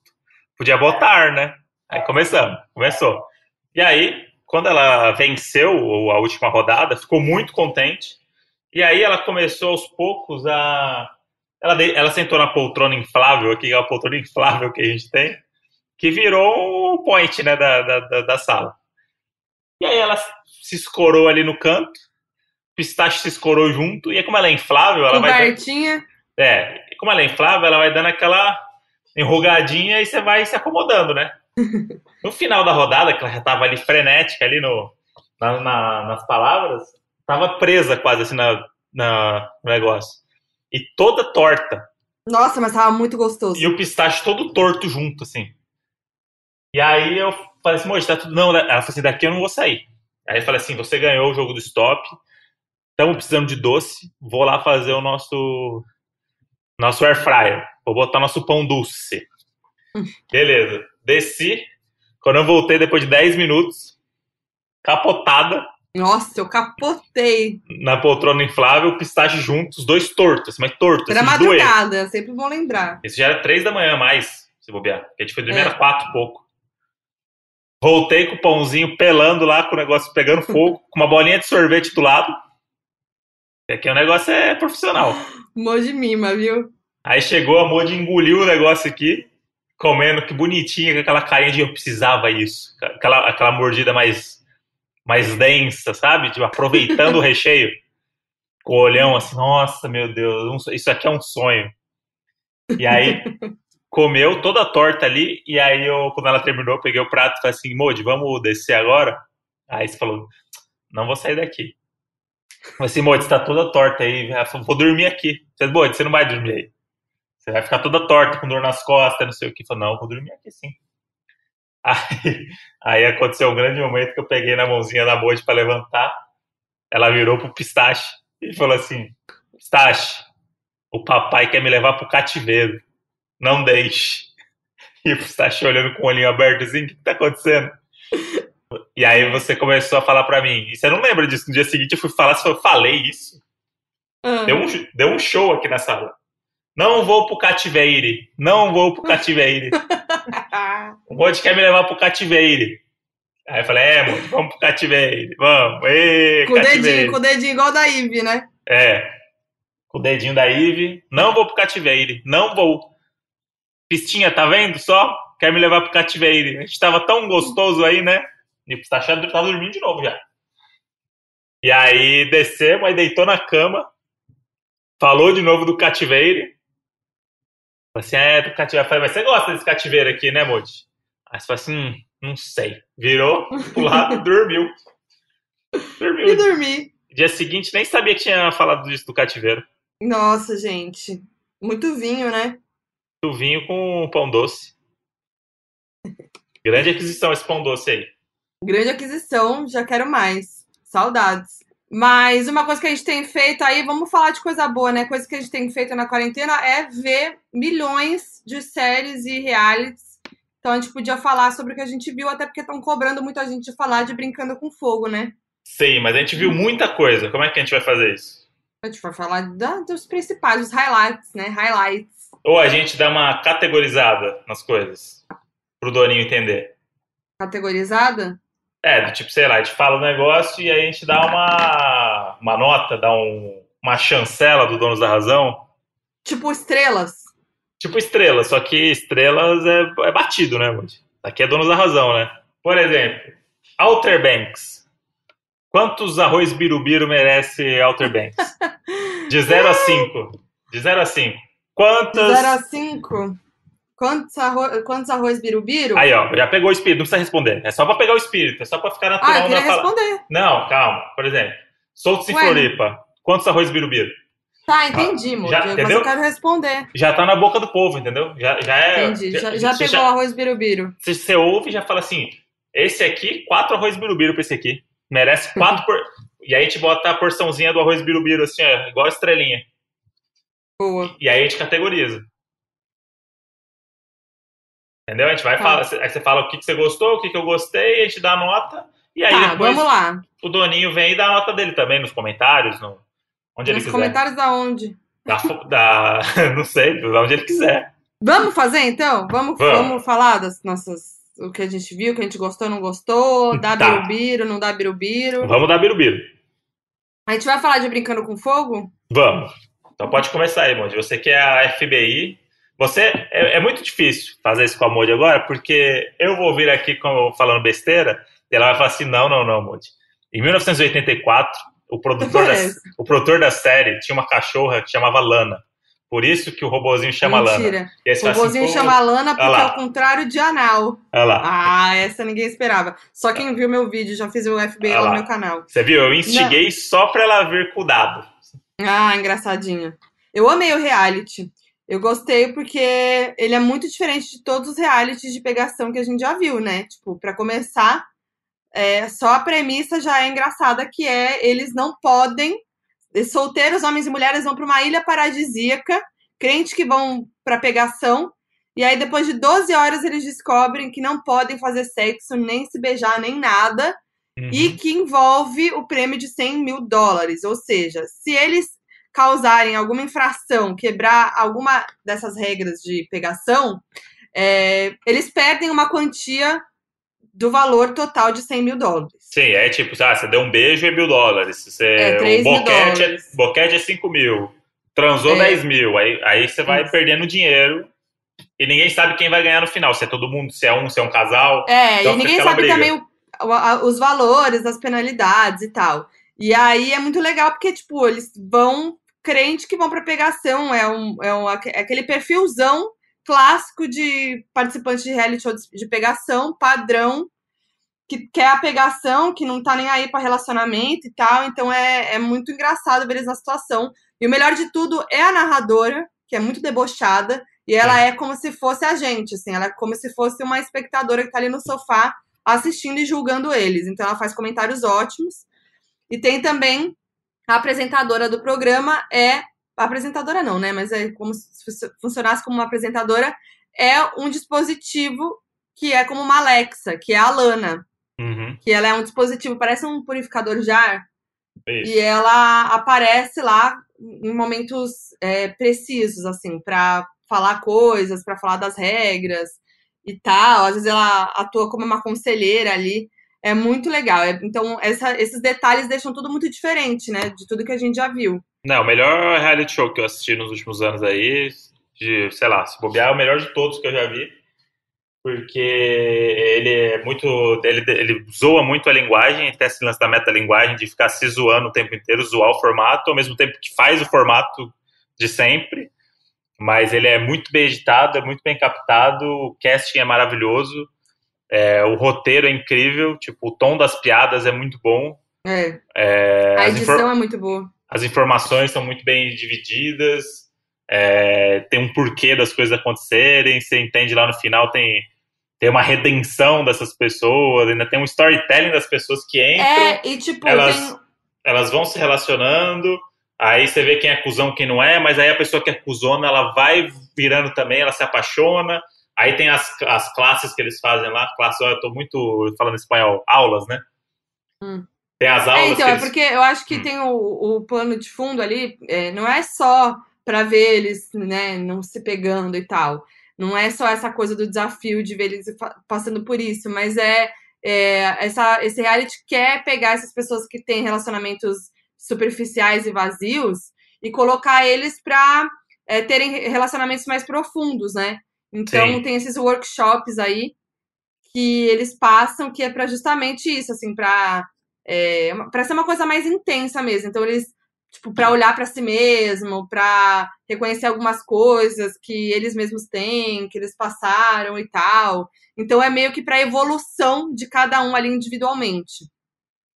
Podia botar, né? Aí começamos, começou. E aí, quando ela venceu a última rodada, ficou muito contente. E aí ela começou aos poucos a ela, ela sentou na poltrona inflável, aqui é a poltrona inflável que a gente tem, que virou o point né, da, da, da sala. E aí ela se escorou ali no canto, o pistache se escorou junto, e aí como ela é inflável, ela Cobertinha. vai... É, como ela é inflável, ela vai dando aquela enrugadinha e você vai se acomodando, né? No final da rodada, que ela já tava ali frenética ali no, na, na, nas palavras, tava presa quase assim na, na, no negócio. E toda torta. Nossa, mas tava muito gostoso. E o pistache todo torto junto, assim. E aí eu falei assim, moço, tá tudo. Não, ela falou assim, daqui eu não vou sair. Aí eu falei assim, você ganhou o jogo do stop, estamos precisando de doce, vou lá fazer o nosso nosso air fryer. Vou botar nosso pão doce. Beleza. Desci. Quando eu voltei depois de 10 minutos, capotada. Nossa, eu capotei. Na poltrona inflável, pistache juntos, os dois tortos, mas tortos. Era assim, madrugada, doer. sempre bom lembrar. Isso já era 3 da manhã mais, se bobear. Porque a gente foi dormir, é. era 4 e pouco. Voltei com o pãozinho pelando lá, com o negócio pegando fogo, com uma bolinha de sorvete do lado. Aqui o negócio é profissional. Moji mima, viu? Aí chegou a Moji engoliu o negócio aqui, comendo, que bonitinha, com aquela carinha de eu precisava isso. Aquela, aquela mordida mais, mais densa, sabe? Tipo, aproveitando o recheio. Com o olhão assim, nossa, meu Deus, isso aqui é um sonho. E aí comeu toda a torta ali, e aí eu, quando ela terminou, eu peguei o prato e falei assim, Modi, vamos descer agora? Aí você falou, não vou sair daqui. Eu falei assim, Modi, você tá toda torta aí, falou, vou dormir aqui. Falei, Modi, você não vai dormir aí. Você vai ficar toda torta, com dor nas costas, não sei o que. Falei, não, vou dormir aqui sim. Aí, aí aconteceu um grande momento que eu peguei na mãozinha da Modi para levantar, ela virou pro pistache e falou assim, pistache, o papai quer me levar pro cativeiro não deixe. E você está olhando com o olhinho aberto assim, o que está acontecendo? E aí você começou a falar para mim, e você não lembra disso, no dia seguinte eu fui falar, se eu falei isso. Uhum. Deu, um, deu um show aqui na sala. Não vou pro cativeiro, não vou pro cativeiro. o monte quer me levar pro cativeiro. Aí eu falei, é, mano, vamos pro cativeiro, vamos. Ê, com, o dedinho, com o dedinho igual da Ive, né? É, com o dedinho da Ive, não vou pro cativeiro, não vou. Pistinha, tá vendo só? Quer me levar pro cativeiro. A gente tava tão gostoso aí, né? E o pistache tá dormindo de novo já. E aí descemos, aí deitou na cama, falou de novo do cativeiro. Falei assim, é, do cativeiro. Eu falei, mas você gosta desse cativeiro aqui, né, Modi? Aí você falou assim, hum, não sei. Virou pro lado e dormiu. Dormiu. E dormi. Dia seguinte, nem sabia que tinha falado disso do cativeiro. Nossa, gente. Muito vinho, né? do vinho com pão doce. Grande aquisição esse pão doce aí. Grande aquisição, já quero mais. Saudades. Mas uma coisa que a gente tem feito aí, vamos falar de coisa boa, né? Coisa que a gente tem feito na quarentena é ver milhões de séries e realities. Então a gente podia falar sobre o que a gente viu, até porque estão cobrando muita gente de falar de Brincando com Fogo, né? Sim, mas a gente viu muita coisa. Como é que a gente vai fazer isso? A gente vai falar da, dos principais, dos highlights, né? Highlights. Ou a gente dá uma categorizada nas coisas, pro Doninho entender. Categorizada? É, do tipo, sei lá, a gente fala o um negócio e aí a gente dá uma, uma nota, dá um, uma chancela do Donos da Razão. Tipo estrelas. Tipo estrelas, só que estrelas é, é batido, né, Moody? Aqui é Donos da Razão, né? Por exemplo, Outer Banks. Quantos arroz birubiru merece Outer Banks? De 0 a 5. De 0 a 5. Quantas. 0 a 5. Quantos arroz, quantos arroz birubiru? Aí, ó, já pegou o espírito, não precisa responder. É só pra pegar o espírito, é só pra ficar natural. Ah, eu queria responder. Não, calma. Por exemplo, soltos em Floripa. Quantos arroz birubiru? Tá, entendi, ah, já, mas eu quero responder. Já tá na boca do povo, entendeu? Já, já é. Entendi, já, já pegou o arroz birubiru. Você, você ouve e já fala assim: esse aqui, quatro arroz birubiru pra esse aqui. Merece quatro por. E aí a gente bota a porçãozinha do arroz birubiru, assim, ó, igual a estrelinha. Boa. E aí a gente categoriza. Entendeu? A gente vai tá. falar, aí você fala o que, que você gostou, o que, que eu gostei, a gente dá nota. E aí tá, depois vamos lá. o Doninho vem e dá a nota dele também nos comentários, no, onde nos ele quiser. Nos comentários da onde? Da, da, não sei, da onde ele quiser. Vamos fazer então? Vamos, vamos. vamos falar das nossas. O que a gente viu, o que a gente gostou, não gostou, dá tá. birubiru, não dá birubiru. Vamos dar birubiru. A gente vai falar de Brincando com Fogo? Vamos. Então pode começar aí, Moody. Você que é a FBI. Você é, é, muito difícil fazer isso com a Moody agora, porque eu vou vir aqui falando besteira e ela vai falar assim: não, não, não, Moody. Em 1984, o produtor, da, o produtor da série tinha uma cachorra que chamava Lana. Por isso que o robozinho chama Mentira. Lana. E O assim, robozinho pô, chama Lana porque é o contrário de anal. Olha lá. Ah, essa ninguém esperava. Só quem viu meu vídeo, já fiz o FBI lá no meu canal. Você viu? Eu instiguei só pra ela vir com o dado. Ah, engraçadinha. Eu amei o reality. Eu gostei porque ele é muito diferente de todos os realities de pegação que a gente já viu, né? Tipo, pra começar, é, só a premissa já é engraçada, que é eles não podem, solteiros, homens e mulheres vão pra uma ilha paradisíaca, crentes que vão pra pegação, e aí depois de 12 horas eles descobrem que não podem fazer sexo, nem se beijar, nem nada, Uhum. e que envolve o prêmio de 100 mil dólares. Ou seja, se eles causarem alguma infração, quebrar alguma dessas regras de pegação, é, eles perdem uma quantia do valor total de 100 mil dólares. Sim, é tipo, ah, você deu um beijo é mil dólares. Você, É, três o mil boquete, é, dólares. boquete é 5 mil. Transou É. 10 mil. Aí, aí você vai perdendo dinheiro e ninguém sabe quem vai ganhar no final. Se é todo mundo, se é um, se é um casal. É, Então e ninguém sabe briga. também o- a- os valores das penalidades e tal. E aí é muito legal porque, tipo, eles vão crente que vão pra pegação. É, um, é, um, é aquele perfilzão clássico de participante de reality show de- pegação, padrão, que quer a pegação, que não tá nem aí pra relacionamento e tal. Então é, é muito engraçado ver eles na situação. E o melhor de tudo é a narradora, que é muito debochada, e ela é como se fosse a gente, assim, ela é como se fosse uma espectadora que tá ali no sofá assistindo e julgando eles. Então ela faz comentários ótimos. E tem também a apresentadora do programa é apresentadora não, né? Mas é como se fu- funcionasse como uma apresentadora é um dispositivo que é como uma Alexa, que é a Lana, Uhum, que ela é um dispositivo, parece um purificador de ar, isso. e ela aparece lá em momentos é, precisos, assim, pra falar coisas, pra falar das regras e tal. Às vezes ela atua como uma conselheira ali. É muito legal. É- então, essa- esses detalhes deixam tudo muito diferente, né? De tudo que a gente já viu. Não, o melhor reality show que eu assisti nos últimos anos aí, de, sei lá, se bobear, é o melhor de todos que eu já vi. Porque ele é muito. Ele, ele zoa muito a linguagem, tem esse lance da metalinguagem, de ficar se zoando o tempo inteiro, zoar o formato, ao mesmo tempo que faz o formato de sempre. Mas ele é muito bem editado, é muito bem captado, o casting é maravilhoso, é, o roteiro é incrível, tipo, o tom das piadas é muito bom. É. é, A edição é muito boa. as informações são muito bem divididas, é, tem um porquê das coisas acontecerem, você entende lá no final, tem, tem uma redenção dessas pessoas, ainda tem um storytelling das pessoas que entram, É, e tipo, elas, tem. elas vão se relacionando, aí você vê quem é cuzão quem não é, mas aí a pessoa que é cuzona, ela vai virando também, ela se apaixona, aí tem as, as classes que eles fazem lá, classe, ó, eu tô muito falando espanhol, aulas, né? Hum. Tem as É, aulas então, é eles... porque eu acho que Hum. tem o, o plano de fundo ali, é, não é só pra ver eles, né, não se pegando e tal. Não é só essa coisa do desafio de ver eles passando por isso, mas é, é, essa, esse reality quer pegar essas pessoas que têm relacionamentos superficiais e vazios e colocar eles pra é, terem relacionamentos mais profundos, né? Então Sim. tem esses workshops aí que eles passam que é pra justamente isso, assim, pra é, pra ser uma coisa mais intensa mesmo. Então, eles, tipo, pra olhar pra si mesmo, pra reconhecer algumas coisas que eles mesmos têm, que eles passaram e tal. Então, é meio que pra evolução de cada um ali individualmente.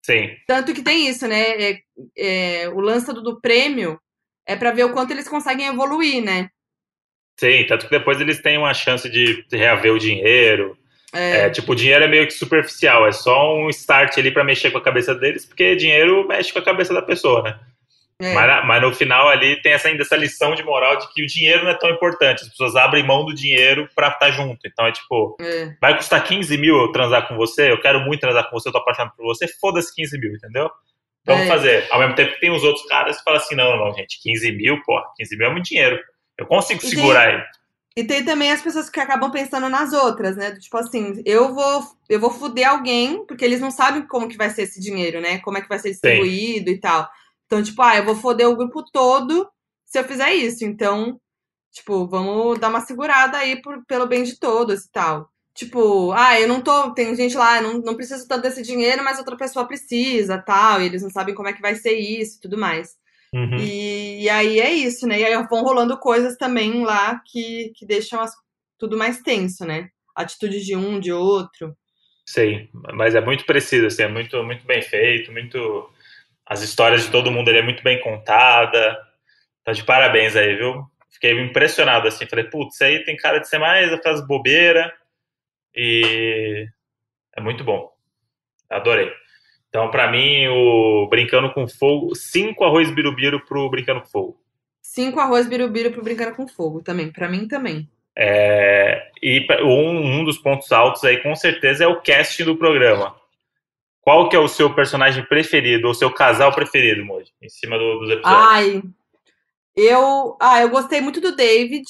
Sim, Tanto que tem isso, né? É, é, o lance do, do prêmio é pra ver o quanto eles conseguem evoluir, né? Sim, tanto que depois eles têm uma chance de reaver o dinheiro. É, É, tipo, o dinheiro é meio que superficial, é só um start ali pra mexer com a cabeça deles, porque dinheiro mexe com a cabeça da pessoa, né? é. Mas, mas no final ali tem essa, ainda essa lição de moral de que o dinheiro não é tão importante, as pessoas abrem mão do dinheiro pra estar junto. Então é tipo, é. vai custar 15 mil eu transar com você, eu quero muito transar com você, eu tô apaixonado por você, foda-se 15 mil, entendeu? Vamos É. fazer. Ao mesmo tempo que tem os outros caras que falam assim, não, não, gente, 15 mil, porra, 15 mil é muito dinheiro. Eu consigo E segurar aí. E tem também as pessoas que acabam pensando nas outras, né? Tipo assim, eu vou, eu vou fuder alguém, porque eles não sabem como que vai ser esse dinheiro, né? Como é que vai ser distribuído e tal. Então, tipo, ah, eu vou foder o grupo todo se eu fizer isso. Então, tipo, vamos dar uma segurada aí por, pelo bem de todos e tal. Tipo, ah, eu não tô. Tem gente lá, não, não preciso tanto desse dinheiro, mas outra pessoa precisa, tal, e eles não sabem como é que vai ser isso e tudo mais. Uhum. E, e, aí é isso, né? E aí vão rolando coisas também lá que, que deixam as, tudo mais tenso, né? Atitude de um, de outro. Sei, mas é muito preciso, assim, é muito, muito bem feito, muito. As histórias de todo mundo ele é muito bem contada. Tá de parabéns aí, viu? Fiquei impressionado, assim, falei, putz, isso aí tem cara de ser mais aquelas bobeiras. E é muito bom. Adorei. Então, para mim, o Brincando com Fogo, cinco arroz birubiru pro Brincando com Fogo. Cinco arroz birubiru pro Brincando com Fogo também, para mim também. É, e um, um dos pontos altos aí, com certeza, é o casting do programa. Qual que é o seu personagem preferido, ou seu casal preferido, Moji, em cima do, dos episódios? Ai, eu, ah, eu gostei muito do David,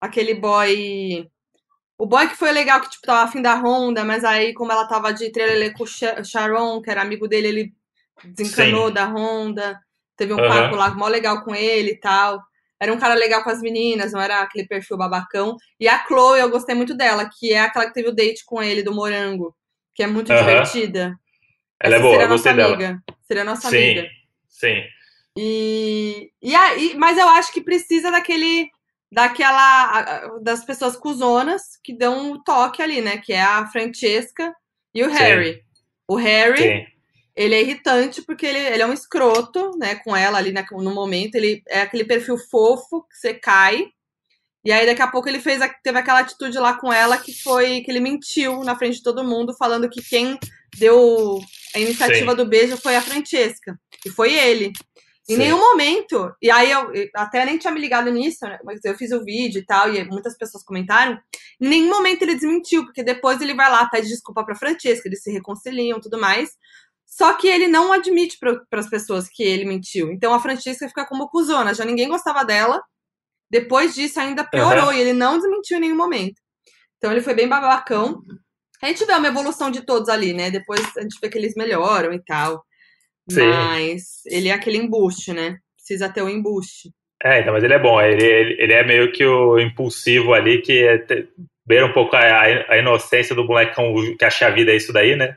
aquele boy o boy que foi legal, que, tipo, tava afim da Honda, mas aí, como ela tava de trelelê com o Sharon, que era amigo dele, ele desencanou Sim. da Honda. Teve um uhum. papo lá mó legal com ele e tal. Era um cara legal com as meninas, não era aquele perfil babacão. E a Chloe, eu gostei muito dela, que é aquela que teve o date com ele, do Morango, que é muito uhum. divertida. Ela é Essa é boa, eu gostei dela. Amiga. Seria nossa sim, amiga. Sim. E, e aí, mas eu acho que precisa daquele daquela das pessoas cuzonas que dão um toque ali, né? Que é a Francesca e o Harry. Sim. O Harry, Sim. ele é irritante porque ele, ele é um escroto, né? Com ela ali no momento. Ele é aquele perfil fofo que você cai. E aí, daqui a pouco, ele fez teve aquela atitude lá com ela que foi que ele mentiu na frente de todo mundo, falando que quem deu a iniciativa Sim. do beijo foi a Francesca. E foi ele. Em Sim. nenhum momento, e aí eu, até nem tinha me ligado nisso, né? mas eu fiz o vídeo e tal, e muitas pessoas comentaram. Em nenhum momento ele desmentiu, porque depois ele vai lá, pede desculpa pra Francesca, eles se reconciliam tudo mais. Só que ele não admite para as pessoas que ele mentiu. Então a Francesca fica como cuzona, já ninguém gostava dela. Depois disso ainda piorou, uhum. e ele não desmentiu em nenhum momento. Então ele foi bem babacão. A gente vê uma evolução de todos ali, né? Depois a gente vê que eles melhoram e tal. Sim. Mas ele é aquele embuste, né? Precisa ter o um embuste. É, então, mas ele é bom. Ele, ele, ele é meio que o impulsivo ali, que é ter, beira um pouco a, a, inocência do molecão que acha a vida é isso daí, né?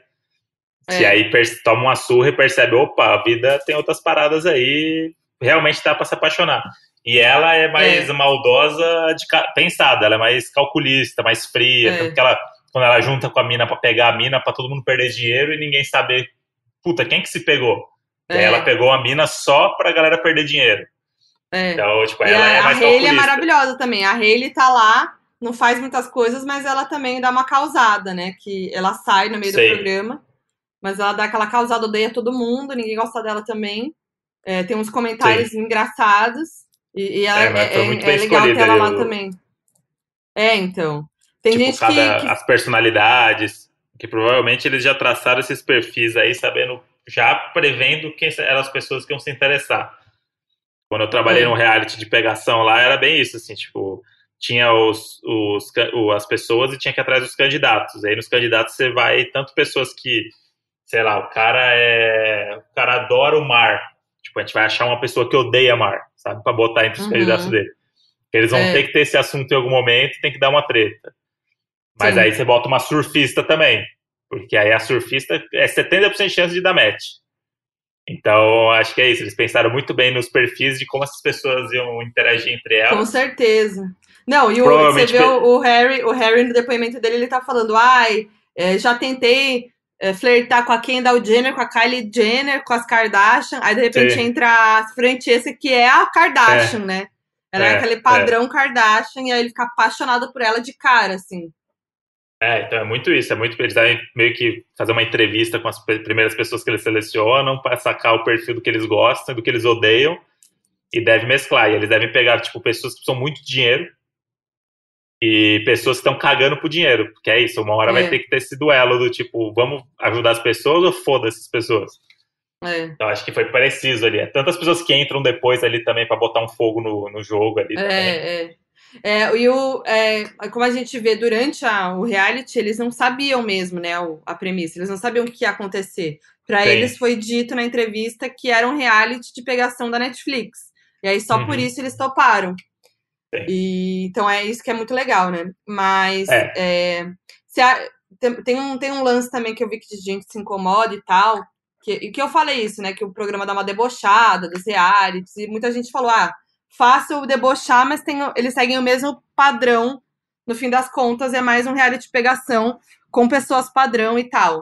É. E aí toma uma surra e percebe, opa, a vida tem outras paradas aí, realmente dá para se apaixonar. E ela é mais é. maldosa de pensada, ela é mais calculista, mais fria, é. porque ela quando ela junta com a mina para pegar a mina para todo mundo perder dinheiro e ninguém saber puta, quem que se pegou? É. Ela pegou a mina só pra galera perder dinheiro. É. Então, tipo, ela a, é mais A Hayley é maravilhosa também. A Hayley tá lá, não faz muitas coisas, mas ela também dá uma causada, né? Que ela sai no meio Sei. do programa, mas ela dá aquela causada, odeia todo mundo, ninguém gosta dela também. É, tem uns comentários engraçados. E, e ela, é, é, é legal ter ela lá também. É, então. Tem tipo, gente cada, que, que... As personalidades que provavelmente eles já traçaram esses perfis aí, sabendo, já prevendo quem eram as pessoas que iam se interessar. Quando eu trabalhei é. no reality de pegação lá, era bem isso, assim, tipo, tinha os, os, as pessoas e tinha que ir atrás dos candidatos. Aí nos candidatos você vai, tanto pessoas que, sei lá, o cara é. O cara adora o mar. Tipo, a gente vai achar uma pessoa que odeia mar, sabe? Pra botar entre os uhum. candidatos dele. Eles vão é. ter que ter esse assunto em algum momento e tem que dar uma treta. Mas Sim. aí você bota uma surfista também. Porque aí a surfista é 70% de chance de dar match. Então, acho que é isso. Eles pensaram muito bem nos perfis de como essas pessoas iam interagir entre elas. Com certeza. Não, e o, você vê o, Harry, o Harry no depoimento dele, ele tá falando, ai, é, já tentei é, flertar com a Kendall Jenner, com a Kylie Jenner, com as Kardashian, aí de repente Sim. entra a Francesca, que é a Kardashian, é. né? Ela é, é aquele padrão é. Kardashian, e aí ele fica apaixonado por ela de cara, assim. É, então é muito isso, é muito eles devem meio que fazer uma entrevista com as primeiras pessoas que eles selecionam para sacar o perfil do que eles gostam, do que eles odeiam e deve mesclar. E eles devem pegar tipo pessoas que precisam muito de dinheiro e pessoas que estão cagando pro dinheiro, porque é isso, uma hora é. vai ter que ter esse duelo do tipo, vamos ajudar as pessoas ou foda essas pessoas. É. Então acho que foi preciso ali. É tantas pessoas que entram depois ali também para botar um fogo no, no jogo ali. É, também. é. É, e o, é, como a gente vê durante a, o reality, eles não sabiam mesmo, né, a premissa, eles não sabiam o que ia acontecer. Para eles foi dito na entrevista que era um reality de pegação da Netflix. E aí só uhum. por isso eles toparam. E, então é isso que é muito legal, né? Mas é. É, a, tem, tem, um, tem um lance também que eu vi que de gente se incomoda e tal, que, que eu falei isso, né? Que o programa dá uma debochada dos realities, e muita gente falou, ah, fácil debochar, mas tem, eles seguem o mesmo padrão. No fim das contas, é mais um reality de pegação com pessoas padrão e tal.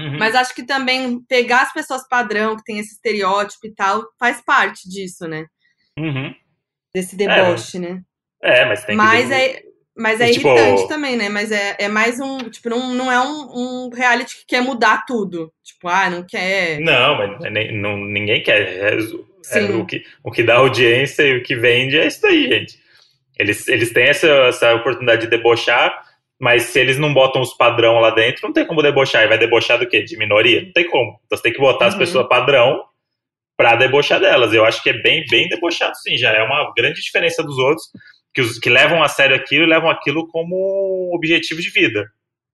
Uhum. Mas acho que também pegar as pessoas padrão, que tem esse estereótipo e tal, faz parte disso, né? Uhum. Desse deboche, é, né? É, mas tem mas que... É, mas é tipo... irritante também, né? Mas é, é mais um. Tipo, não, não é um, um reality que quer mudar tudo. Tipo, ah, não quer. Não, mas nem, não, ninguém quer. É, o, que, o que dá audiência e o que vende é isso aí, gente. Eles, eles têm essa, essa oportunidade de debochar, mas se eles não botam os padrão lá dentro, não tem como debochar. E vai debochar do quê? De minoria? Não tem como. Então você tem que botar uhum. as pessoas padrão para debochar delas. Eu acho que é bem, bem debochado, sim. Já é uma grande diferença dos outros que, os, que levam a sério aquilo e levam aquilo como objetivo de vida.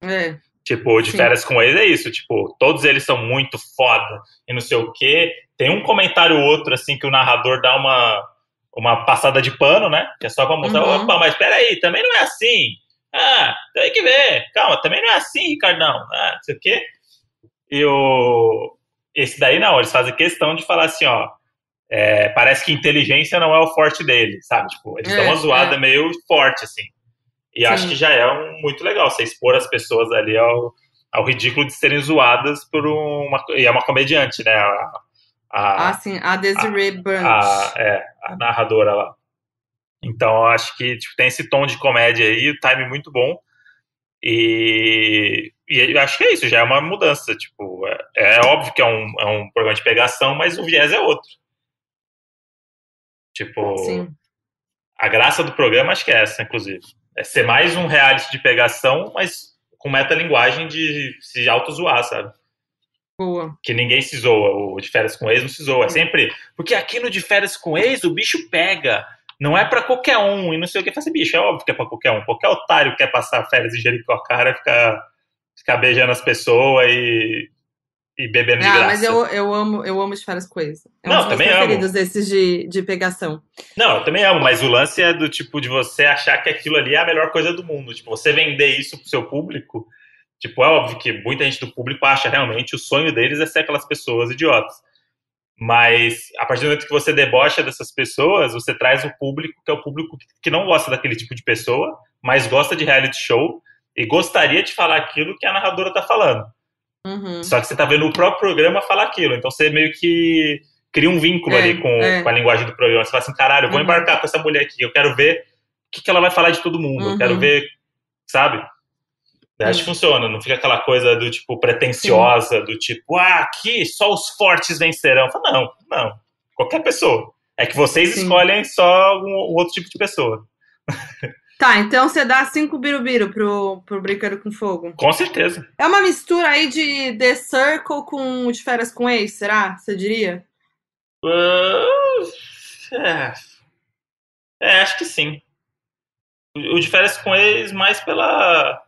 É. Tipo, de Sim. férias com eles é isso, tipo, todos eles são muito foda e não sei o quê. Tem um comentário ou outro, assim, que o narrador dá uma, uma passada de pano, né? Que é só pra mostrar, uhum. opa, mas peraí, também não é assim. Ah, tem que ver. Calma, também não é assim, Ricardão. Ah, não sei o quê. E o... Esse daí não, eles fazem questão de falar assim, ó, é, parece que inteligência não é o forte dele, sabe? Tipo, eles é, dão uma zoada é. meio forte, assim. E Sim. acho que já é um, muito legal você expor as pessoas ali ao, ao ridículo de serem zoadas por uma. E é uma comediante, né? A, a, ah, sim, a Desiree Burns. A, é, a narradora lá. Então, eu acho que tipo, tem esse tom de comédia aí, o time muito bom. E, e eu acho que é isso, já é uma mudança. Tipo, é, é óbvio que é um, é um programa de pegação, mas o viés é outro. Tipo, Sim. a graça do programa acho que é essa, inclusive. É ser mais um reality de pegação, mas com metalinguagem de se auto-zoar, sabe? Boa. Que ninguém se zoa. O de férias com ex não se zoa. É sempre. Porque aqui no de férias com ex o bicho pega. Não é para qualquer um. E não sei o que fazer, bicho. É óbvio que é pra qualquer um. Qualquer otário quer passar férias em Jericó, cara, ficar, ficar beijando as pessoas e e bebendo de ah, graça. mas eu, eu amo, eu amo as férias com eles. É não, um também preferidos amo. desses de, de pegação. Não, eu também amo, mas o lance é do tipo de você achar que aquilo ali é a melhor coisa do mundo. Tipo, você vender isso pro seu público, tipo, é óbvio que muita gente do público acha realmente o sonho deles é ser aquelas pessoas idiotas. Mas a partir do momento que você debocha dessas pessoas, você traz o público que é o público que não gosta daquele tipo de pessoa, mas gosta de reality show e gostaria de falar aquilo que a narradora tá falando. Uhum. Só que você tá vendo o próprio programa falar aquilo. Então você meio que cria um vínculo é, ali com, é. com, a linguagem do programa. Você fala assim, caralho, eu vou uhum. embarcar com essa mulher aqui. Eu quero ver o que, que ela vai falar de todo mundo. Uhum. Eu quero uhum. ver, sabe? Acho que funciona, não fica aquela coisa do tipo pretensiosa, Sim. do tipo, ah, aqui só os fortes vencerão. Falo, não, não. Qualquer pessoa. É que vocês Sim. escolhem só um, um outro tipo de pessoa. Tá, então você dá cinco birubiru pro, pro Brinquedo com Fogo. Com certeza. É uma mistura aí de The Circle com De Férias com Ex, será? Você diria? Uh, é. é, acho que sim. O De Férias com Ex mais pela,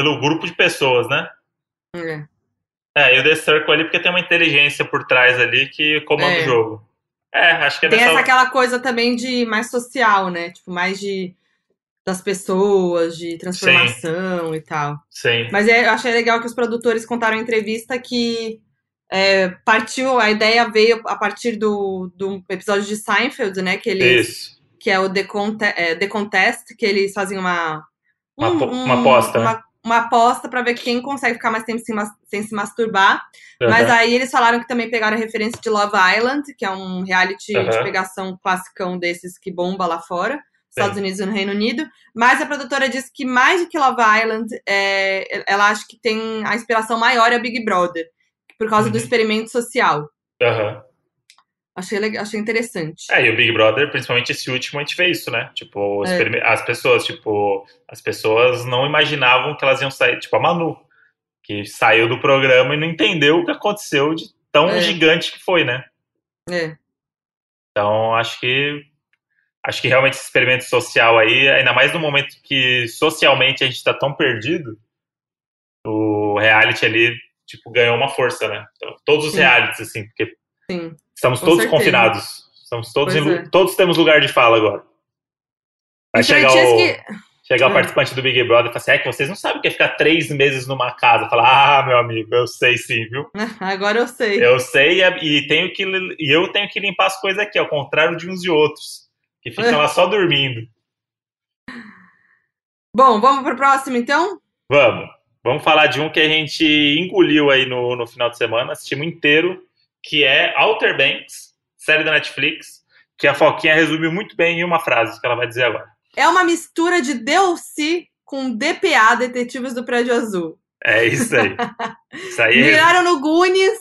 pelo grupo de pessoas, né? É. É, e o The Circle ali porque tem uma inteligência por trás ali que comanda é. o jogo. É, acho que é Tem essa aquela coisa também de mais social, né? Tipo, mais de das pessoas, de transformação Sim. e tal. Sim. Mas é, eu achei legal que os produtores contaram em entrevista que é, partiu, a ideia veio a partir do, do episódio de Seinfeld, né? Que eles. Isso. Que é o The, Conte é, The Contest, que eles fazem uma. Um, uma, uma aposta. Uma, né? Uma aposta para ver quem consegue ficar mais tempo sem, sem se masturbar. Uhum. Mas aí eles falaram que também pegaram a referência de Love Island, que é um reality uhum. de pegação classicão desses que bomba lá fora. Estados Unidos e no Reino Unido. Mas a produtora disse que mais do que Love Island, é, ela acha que tem a inspiração maior é Big Brother, por causa uhum. do experimento social. Uhum. Achei, legal, achei interessante. É, e o Big Brother, principalmente esse último, a gente vê isso, né? Tipo, é. as pessoas, tipo, as pessoas não imaginavam que elas iam sair, tipo, a Manu, que saiu do programa e não entendeu o que aconteceu de tão é. gigante que foi, né? É. Então, acho que acho que realmente esse experimento social aí, ainda mais no momento que socialmente a gente está tão perdido, o reality ali, tipo, ganhou uma força, né? Então, todos os Sim. realities, assim, porque Sim. Estamos todos certeza. confinados. Estamos todos, em, é. todos temos lugar de fala agora. Vai então, chegar o, que... Chegar o É. participante do Big Brother e falar assim, é que vocês não sabem o que é ficar três meses numa casa. Falar, ah, meu amigo, eu sei sim, viu? Agora eu sei. Eu sei e, e tenho que, e eu tenho que limpar as coisas aqui, ao contrário de uns e outros, que ficam lá só dormindo. Bom, vamos pro próximo então? Vamos. Vamos falar de um que a gente engoliu aí no, no final de semana, assistimos inteiro, que é Outer Banks, série da Netflix, que a Foquinha resumiu muito bem em uma frase que ela vai dizer agora. É uma mistura de DLC com DPA, Detetives do Prédio Azul. É isso aí. Isso aí é Miraram no Goonies,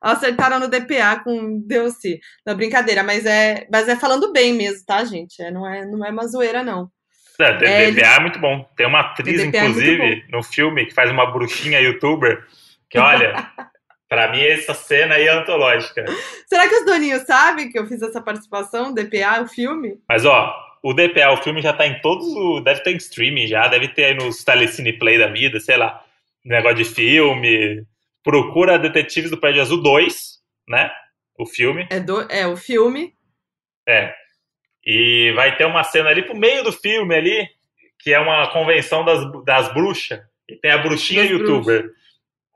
acertaram no DPA com DLC. Não, brincadeira, mas é, mas é falando bem mesmo, tá, gente? É, não, é, não é uma zoeira, não. É, D- É, DPA é muito bom. Tem uma atriz, DPA é inclusive, no filme, que faz uma bruxinha youtuber, que olha, pra mim essa cena aí é antológica. Será que os doninhos sabem que eu fiz essa participação, DPA, o filme? Mas ó, o DPA, o filme já tá em todos os. Deve ter em streaming já, deve ter aí nos Telecine Play da vida, sei lá. Negócio de filme. Procura Detetives do Prédio Azul 2, né? O filme. É, do, é o filme. É. E vai ter uma cena ali pro meio do filme ali, que é uma convenção das, das bruxas. E tem a bruxinha Das youtuber.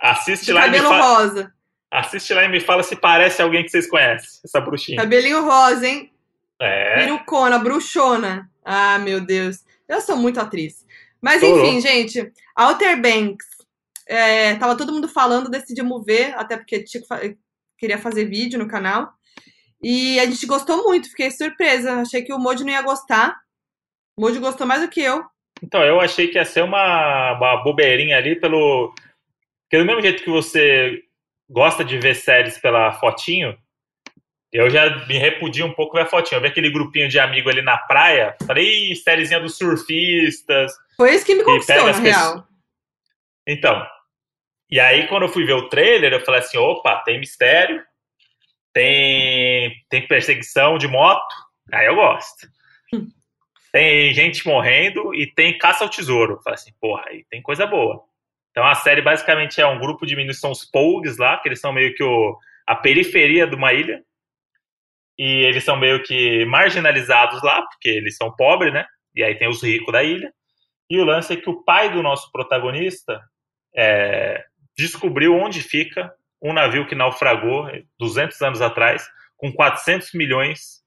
Assiste De lá, e me cabelo fa- rosa. assiste lá e me fala se parece alguém que vocês conhecem, essa bruxinha. Cabelinho rosa, hein? É. Perucona, bruxona. Ah, meu Deus. Eu sou muito atriz. Mas Estourou. enfim, gente. Outer Banks. É, tava todo mundo falando, decidimos ver, até porque tinha que queria fazer vídeo no canal. E a gente gostou muito, fiquei surpresa. Achei que o Moji não ia gostar. O Moji gostou mais do que eu. Então, eu achei que ia ser uma, uma bobeirinha ali pelo. Porque do mesmo jeito que você gosta de ver séries pela fotinho, eu já me repudio um pouco ver a fotinho. Eu vi aquele grupinho de amigo ali na praia, falei, sériezinha dos surfistas. Foi isso que me conquistou, na pessoas- real. Então. E aí, quando eu fui ver o trailer, eu falei assim: opa, tem mistério, tem, tem perseguição de moto. Aí eu gosto. Tem gente morrendo e tem caça ao tesouro. Eu falei assim, porra, aí tem coisa boa. Então a série basicamente é um grupo de meninos, são os Pogues lá, que eles são meio que o, a periferia de uma ilha. E eles são meio que marginalizados lá, porque eles são pobres, né? E aí tem os ricos da ilha. E o lance é que o pai do nosso protagonista é, descobriu onde fica um navio que naufragou 200 anos atrás, com 400 milhões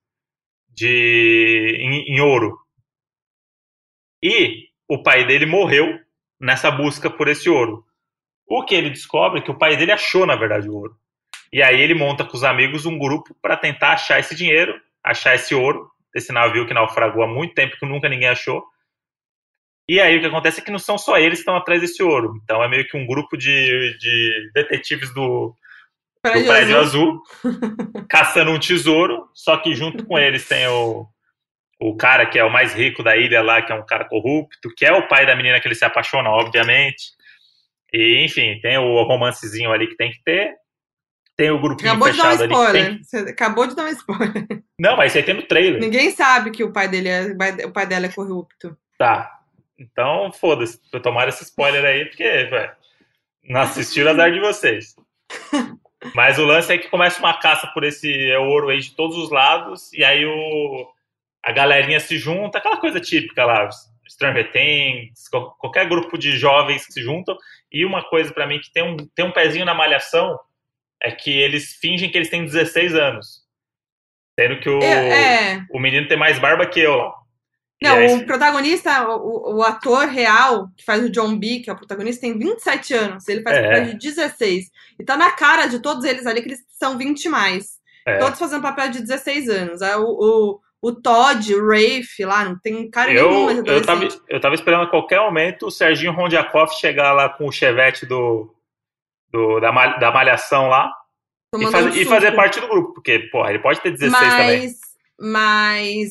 de, em, em ouro. E o pai dele morreu nessa busca por esse ouro. O que ele descobre é que o pai dele achou, na verdade, o ouro. E aí ele monta com os amigos um grupo para tentar achar esse dinheiro, achar esse ouro, esse navio que naufragou há muito tempo que nunca ninguém achou. E aí o que acontece é que não são só eles que estão atrás desse ouro. Então é meio que um grupo de, de detetives do, do Prédio Prédio Azul. Azul, caçando um tesouro, só que junto com eles tem o, o cara que é o mais rico da ilha lá, que é um cara corrupto, que é o pai da menina que ele se apaixona, obviamente. E, enfim, tem o romancezinho ali que tem que ter. Tem o grupinho Acabou de dar um fechado ali. spoiler. tem- acabou de dar um spoiler. Não, mas isso aí tem no trailer. Ninguém sabe que o pai dele é, o pai dela é corrupto. Tá. Então, foda-se. Eu tomar esse spoiler aí, porque, velho, não assistiram azar de vocês. Mas o lance é que começa uma caça por esse ouro aí de todos os lados, e aí o, a galerinha se junta, aquela coisa típica lá, Stranger Things, qual- qualquer grupo de jovens que se juntam, e uma coisa pra mim que tem um, tem um pezinho na malhação é que eles fingem que eles têm 16 anos. Sendo que o, É, é. o menino tem mais barba que eu lá. Não, aí- o protagonista, o, o ator real, que faz o John B, que é o protagonista, tem 27 anos. Ele faz É. papel de 16. E tá na cara de todos eles ali que eles são 20 mais. É. Todos fazendo papel de 16 anos. O, o, o Todd, o Rafe lá, não tem cara Eu, nenhum eu, tava, eu tava esperando a qualquer momento o Serginho Rondiakov chegar lá com o chevette do, do- da, mal- da malhação lá e, faz- um e fazer parte do grupo, porque, porra, ele pode ter 16 também. mas, mas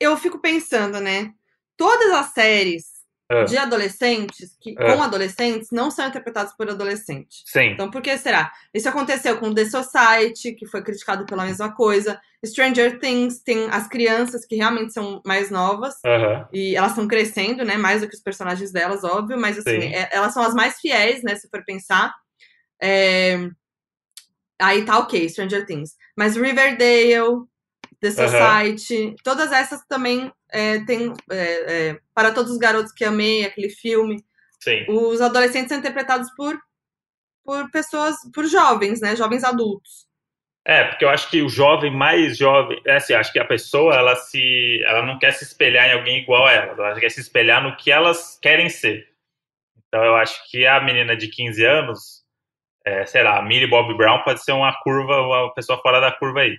eu fico pensando, né? Todas as séries Ah. de adolescentes, que, Ah. com adolescentes, não são interpretadas por adolescentes. Sim. Então, por que será? Isso aconteceu com The Society, que foi criticado pela mesma coisa. Stranger Things tem as crianças que realmente são mais novas. Aham. E elas estão crescendo, né? Mais do que os personagens delas, óbvio. Mas, assim, Sim. é- elas são as mais fiéis, né? Se for pensar. É, Aí tá ok, Stranger Things. Mas Riverdale The Society, todas essas também é, tem é, é, Para Todos os Garotos que Amei, aquele filme. Sim. Os adolescentes são interpretados por, por pessoas, por jovens, né? Jovens adultos. É, porque eu acho que o jovem mais jovem, é assim, acho que a pessoa, ela se, ela não quer se espelhar em alguém igual a ela, ela quer se espelhar no que elas querem ser. Então eu acho que a menina de 15 anos, é, sei lá, a Millie Bob Brown pode ser uma curva, uma pessoa fora da curva aí.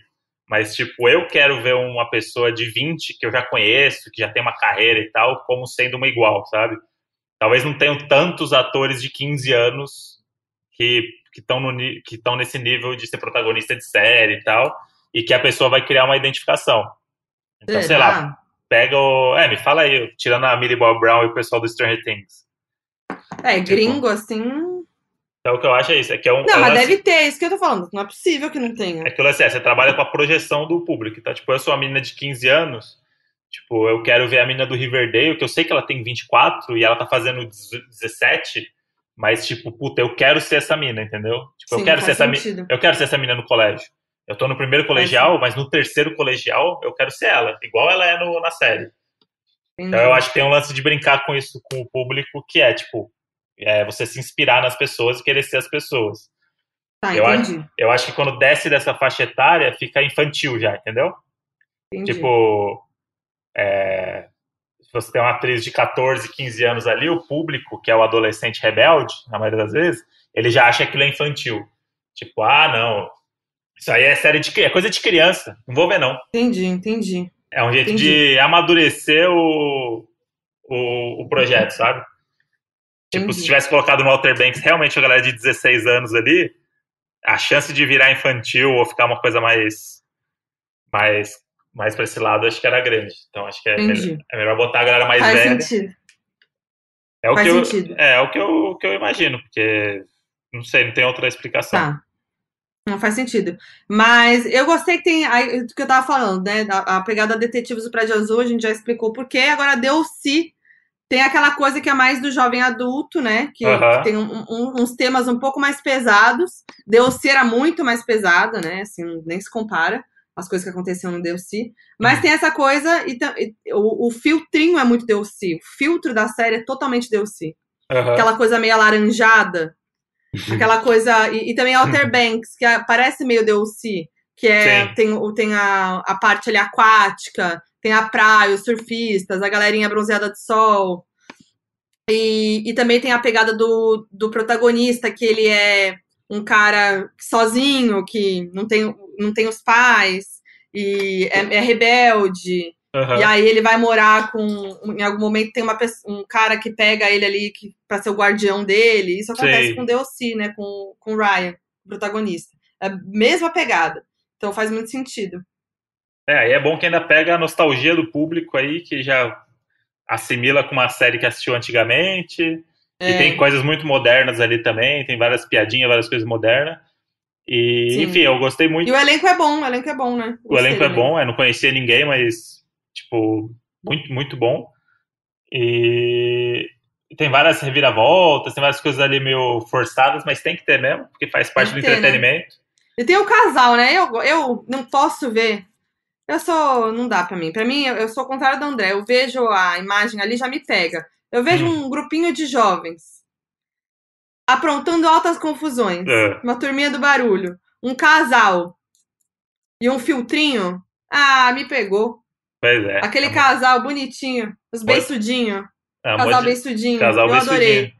Mas, tipo, eu quero ver uma pessoa de 20 que eu já conheço, que já tem uma carreira e tal, como sendo uma igual, sabe? Talvez não tenham tantos atores de 15 anos que estão que estão nesse nível de ser protagonista de série e tal, e que a pessoa vai criar uma identificação. Então, sei lá, pega o. É, me fala aí, tirando a Millie Bob Brown e o pessoal do Stranger Things. É, tipo, gringo, assim. Então o que eu acho é isso. É que é um, não, é mas lance... deve ter, é isso que eu tô falando. Não é possível que não tenha. É que o lance é, você trabalha com a projeção do público. Então, tipo, eu sou uma menina de 15 anos, tipo, eu quero ver a menina do Riverdale, que eu sei que ela tem 24 e ela tá fazendo 17, mas, tipo, puta, eu quero ser essa mina, entendeu? Tipo, Sim, eu quero ser essa mina. Eu quero ser essa mina no colégio. Eu tô no primeiro colegial, mas no terceiro colegial eu quero ser ela, igual ela é no, na série. Entendi. Então eu acho que tem um lance de brincar com isso com o público, que é, tipo, é você se inspirar nas pessoas e querer ser as pessoas. Tá, eu, entendi. acho, eu acho que quando desce dessa faixa etária, fica infantil já, entendeu? Entendi. Tipo, é, se você tem uma atriz de 14, 15 anos ali, o público, que é o adolescente rebelde, na maioria das vezes, ele já acha que aquilo é infantil. Tipo, ah, não, isso aí é série de é coisa de criança, não vou ver não. Entendi, entendi. É um jeito entendi. de amadurecer o, o, o projeto, sabe? Tipo, se tivesse colocado no Walter Banks realmente a galera de 16 anos ali, a chance de virar infantil ou ficar uma coisa mais mais mais para esse lado acho que era grande. Então acho que é, melhor, é melhor, botar a galera mais Faz velha. Sentido. É o Faz que sentido. eu, é, é o que eu, que eu imagino, porque não sei, não tem outra explicação. Tá. Não faz sentido. Mas eu gostei que tem. do que eu tava falando, né? A, a pegada Detetives do Prédio Azul, a gente já explicou por quê. Agora deu-se tem aquela coisa que é mais do jovem adulto, né? Que, que tem um, um, uns temas um pouco mais pesados. Deus era muito mais pesada, né? Assim, nem se compara as coisas que aconteciam no Delci. Mas uhum. tem essa coisa, e, e o, o, filtrinho é muito Delci. O filtro da série é totalmente Delci. Uhum. Aquela coisa meio alaranjada. aquela coisa. E, e também Outer Banks, que é, parece meio Delci. Que é, tem, tem a, a parte ali aquática, tem a praia, os surfistas, a galerinha bronzeada de sol. E, e também tem a pegada do, do protagonista, que ele é um cara sozinho, que não tem, não tem os pais, e é, é rebelde. Uhum. E aí ele vai morar com. Em algum momento tem uma, um cara que pega ele ali que, pra ser o guardião dele. Isso acontece Sei. com Deossi, né? Com, com o Ryan, o protagonista. É a mesma pegada. Então faz muito sentido. É, aí é bom que ainda pega a nostalgia do público aí, que já assimila com uma série que assistiu antigamente. É. E tem coisas muito modernas ali também, tem várias piadinhas, várias coisas modernas. E, Sim. enfim, eu gostei muito. E o elenco é bom, o elenco é bom, né? Gostei, o elenco é bom, eu não conhecia ninguém, mas, tipo, muito, muito bom. E tem várias reviravoltas, tem várias coisas ali meio forçadas, mas tem que ter mesmo, porque faz parte do ter, né? entretenimento. Né? E tem o casal, né? Eu, eu não posso ver eu sou. Não dá pra mim. Pra mim, eu, eu sou o contrário do André. Eu vejo a imagem ali, já me pega. Eu vejo hum. um grupinho de jovens aprontando altas confusões. É. Uma turminha do barulho. Um casal e um filtrinho. Ah, me pegou. Pois é. Aquele é casal bonitinho. Os beiçudinhos. É, casal beiçudinho. Casal eu beiçudinho. adorei.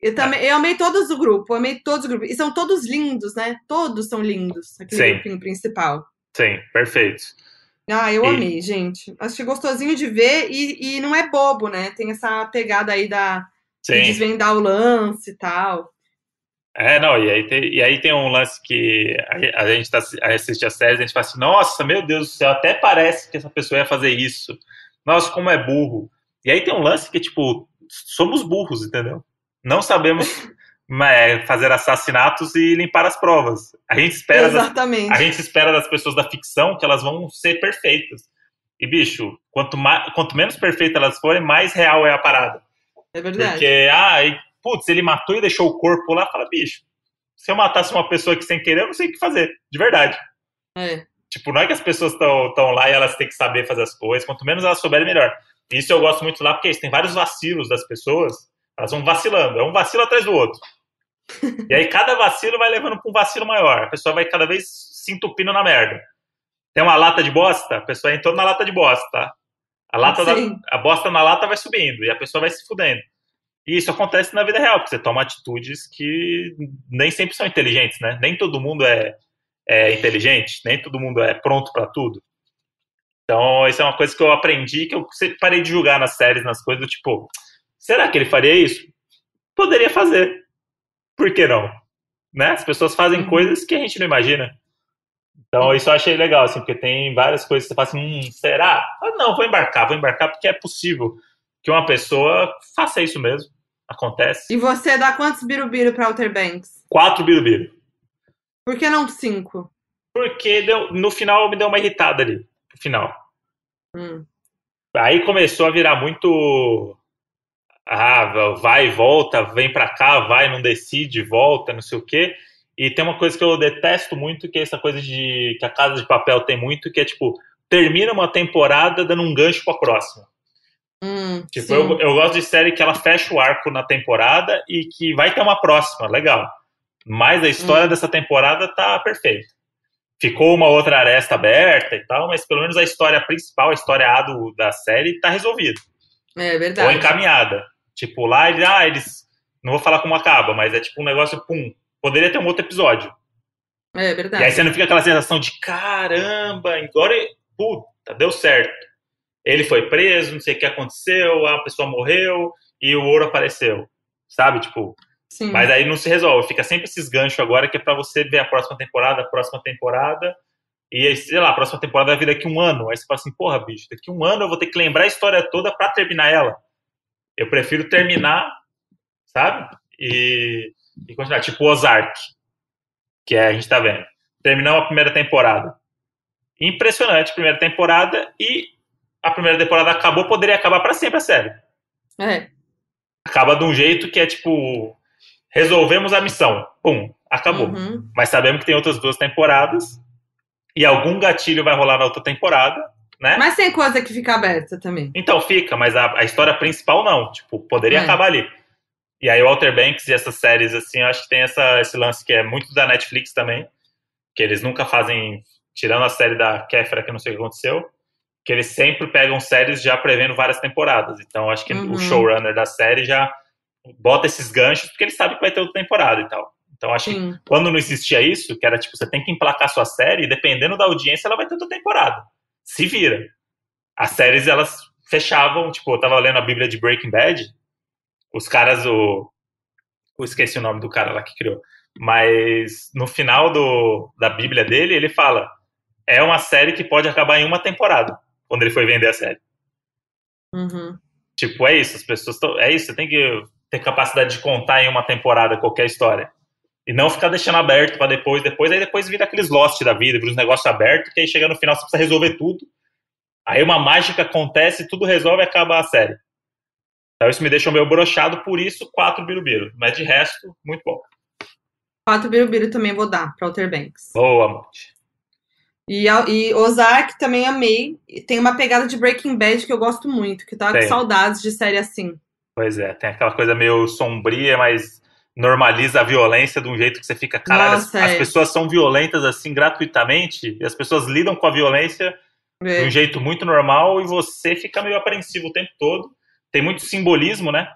Eu também, eu amei todos do grupo, amei todos os grupos. E são todos lindos, né? Todos são lindos, aquele Sim. grupinho principal. Sim, perfeito. Ah, eu e... amei, gente. Achei gostosinho de ver e, e não é bobo, né? Tem essa pegada aí da de desvendar o lance e tal. É, não, e aí tem, e aí tem um lance que a, a gente tá, assiste a série e a gente fala assim, nossa, meu Deus do céu, até parece que essa pessoa ia fazer isso. Nossa, como é burro. E aí tem um lance que, tipo, somos burros, entendeu? Não sabemos fazer assassinatos e limpar as provas. A gente espera Exatamente. Das, a gente espera das pessoas da ficção que elas vão ser perfeitas. E bicho, quanto mais, quanto menos perfeitas elas forem, mais real é a parada. É verdade. Porque ah, e, putz, ele matou e deixou o corpo lá, fala, bicho, se eu matasse uma pessoa que sem querer, eu não sei o que fazer, de verdade. É. Tipo, não é que as pessoas estão lá e elas têm que saber fazer as coisas, quanto menos elas souberem, melhor. Isso eu gosto muito lá, porque tem vários vacilos das pessoas, elas vão vacilando, é um vacilo atrás do outro. E aí cada vacilo vai levando para um vacilo maior, a pessoa vai cada vez se entupindo na merda. Tem uma lata de bosta, a pessoa entrou na lata de bosta? A, lata da, a bosta na lata vai subindo e a pessoa vai se fudendo. E isso acontece na vida real, porque você toma atitudes que nem sempre são inteligentes, né? Nem todo mundo é, é inteligente, nem todo mundo é pronto para tudo. Então, isso é uma coisa que eu aprendi, que eu parei de julgar nas séries, nas coisas, do tipo, será que ele faria isso? Poderia fazer. Por que não? Né? As pessoas fazem uhum. coisas que a gente não imagina. Então, isso eu achei legal, assim, porque tem várias coisas que você fala assim, hum, será? Ah, não, vou embarcar, vou embarcar porque é possível que uma pessoa faça isso mesmo. Acontece. E você dá quantos birubiru para Outer Banks? Quatro birubiru. Por que não cinco? Porque deu, no final me deu uma irritada ali final. Hum. Aí começou a virar muito. Ah, vai e volta, vem pra cá, vai, não decide, volta, não sei o quê. E tem uma coisa que eu detesto muito, que é essa coisa de que a Casa de Papel tem muito, que é tipo, termina uma temporada dando um gancho pra próxima. Hum, tipo, eu, eu, gosto de série que ela fecha o arco na temporada e que vai ter uma próxima, legal. Mas a história hum. dessa temporada tá perfeita ficou uma outra aresta aberta e tal, mas pelo menos a história principal, a história A do, da série, está resolvida. É verdade. Ou encaminhada. Tipo, lá eles, ah, eles. Não vou falar como acaba, mas é tipo um negócio, pum, poderia ter um outro episódio. É verdade. E aí você não fica aquela sensação de caramba, agora, puta, deu certo. Ele foi preso, não sei o que aconteceu, a pessoa morreu e o ouro apareceu. Sabe? Tipo, Sim. Mas aí não se resolve, fica sempre esses ganchos agora que é para você ver a próxima temporada, a próxima temporada. E aí, sei lá, a próxima temporada vai vir daqui um ano. Aí você fala assim, porra, bicho, daqui um ano eu vou ter que lembrar a história toda para terminar ela. Eu prefiro terminar, sabe? E, e continuar. Tipo Ozark, que é, a gente tá vendo. Terminou a primeira temporada. Impressionante, primeira temporada. E a primeira temporada acabou, poderia acabar para sempre a série. É. Acaba de um jeito que é tipo resolvemos a missão. Pum, acabou. Uhum. Mas sabemos que tem outras duas temporadas e algum gatilho vai rolar na outra temporada, né? Mas tem coisa que fica aberta também. Então fica, mas a, a história principal não. Tipo, poderia é. acabar ali. E aí, Walter Banks e essas séries, assim, eu acho que tem essa, esse lance que é muito da Netflix também, que eles nunca fazem, tirando a série da Kéfera, que não sei o que aconteceu, que eles sempre pegam séries já prevendo várias temporadas. Então, acho que uhum. o showrunner da série já bota esses ganchos, porque ele sabe que vai ter outra temporada e tal. Então, acho Sim. que quando não existia isso, que era tipo, você tem que emplacar sua série, e dependendo da audiência, ela vai ter outra temporada. Se vira. As séries, elas fechavam, tipo, eu tava lendo a Bíblia de Breaking Bad, os caras, o. Eu esqueci o nome do cara lá que criou. Mas no final do, da Bíblia dele, ele fala: é uma série que pode acabar em uma temporada, quando ele foi vender a série. Uhum. Tipo, é isso, as pessoas estão. É isso, você tem que ter capacidade de contar em uma temporada qualquer história. E não ficar deixando aberto para depois, depois, aí depois vira aqueles Lost da vida, vira uns negócios abertos, que aí chega no final você precisa resolver tudo. Aí uma mágica acontece, tudo resolve e acaba a série. Então isso me deixou meio brochado, por isso quatro birubiru. Mas de resto, muito bom. Quatro birubiru também vou dar para Outer Banks. Boa, Monte. E, e Ozark também amei. Tem uma pegada de Breaking Bad que eu gosto muito, que tava com saudades de série assim. Pois é, tem aquela coisa meio sombria, mas normaliza a violência de um jeito que você fica, caralho, as, é. as, pessoas são violentas assim gratuitamente, e as pessoas lidam com a violência é. de um jeito muito normal, e você fica meio apreensivo o tempo todo. Tem muito simbolismo, né?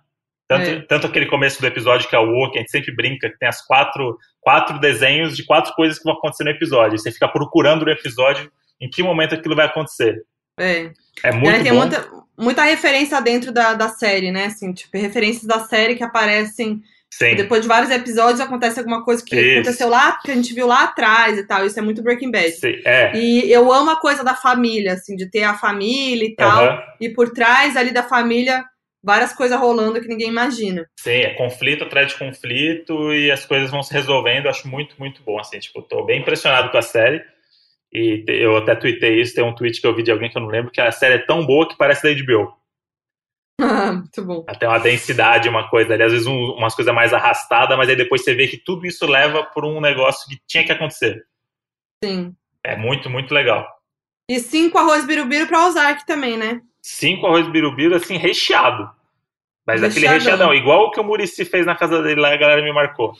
Tanto, é. tanto aquele começo do episódio que é o O, que a gente sempre brinca, que tem as quatro, quatro desenhos de quatro coisas que vão acontecer no episódio. Você fica procurando no episódio em que momento aquilo vai acontecer. É. É muito tem bom. Muita, muita referência dentro da, da série, né? Assim, tipo, referências da série que aparecem Sim. Depois de vários episódios acontece alguma coisa que Isso. aconteceu lá, que a gente viu lá atrás e tal. Isso é muito Breaking Bad. Sim, é. E eu amo a coisa da família, assim, de ter a família e tal. E por trás ali da família, várias coisas rolando que ninguém imagina. Sim, é conflito atrás de conflito e as coisas vão se resolvendo. Acho muito, muito bom, assim. Tipo, tô bem impressionado com a série. E eu até tuitei isso, tem um tweet que eu vi de alguém que eu não lembro, que a série é tão boa que parece da HBO. Muito bom. Tem uma densidade, uma coisa ali, às vezes um, umas coisas mais arrastadas, mas aí depois você vê que tudo isso leva por um negócio que tinha que acontecer. Sim. É muito, muito legal. E cinco arroz birubiru pra Ozark também, né? Cinco arroz birubiru, assim, recheado. Mas Recheadão. aquele recheadão, igual o que o Murici fez na casa dele lá, a galera me marcou.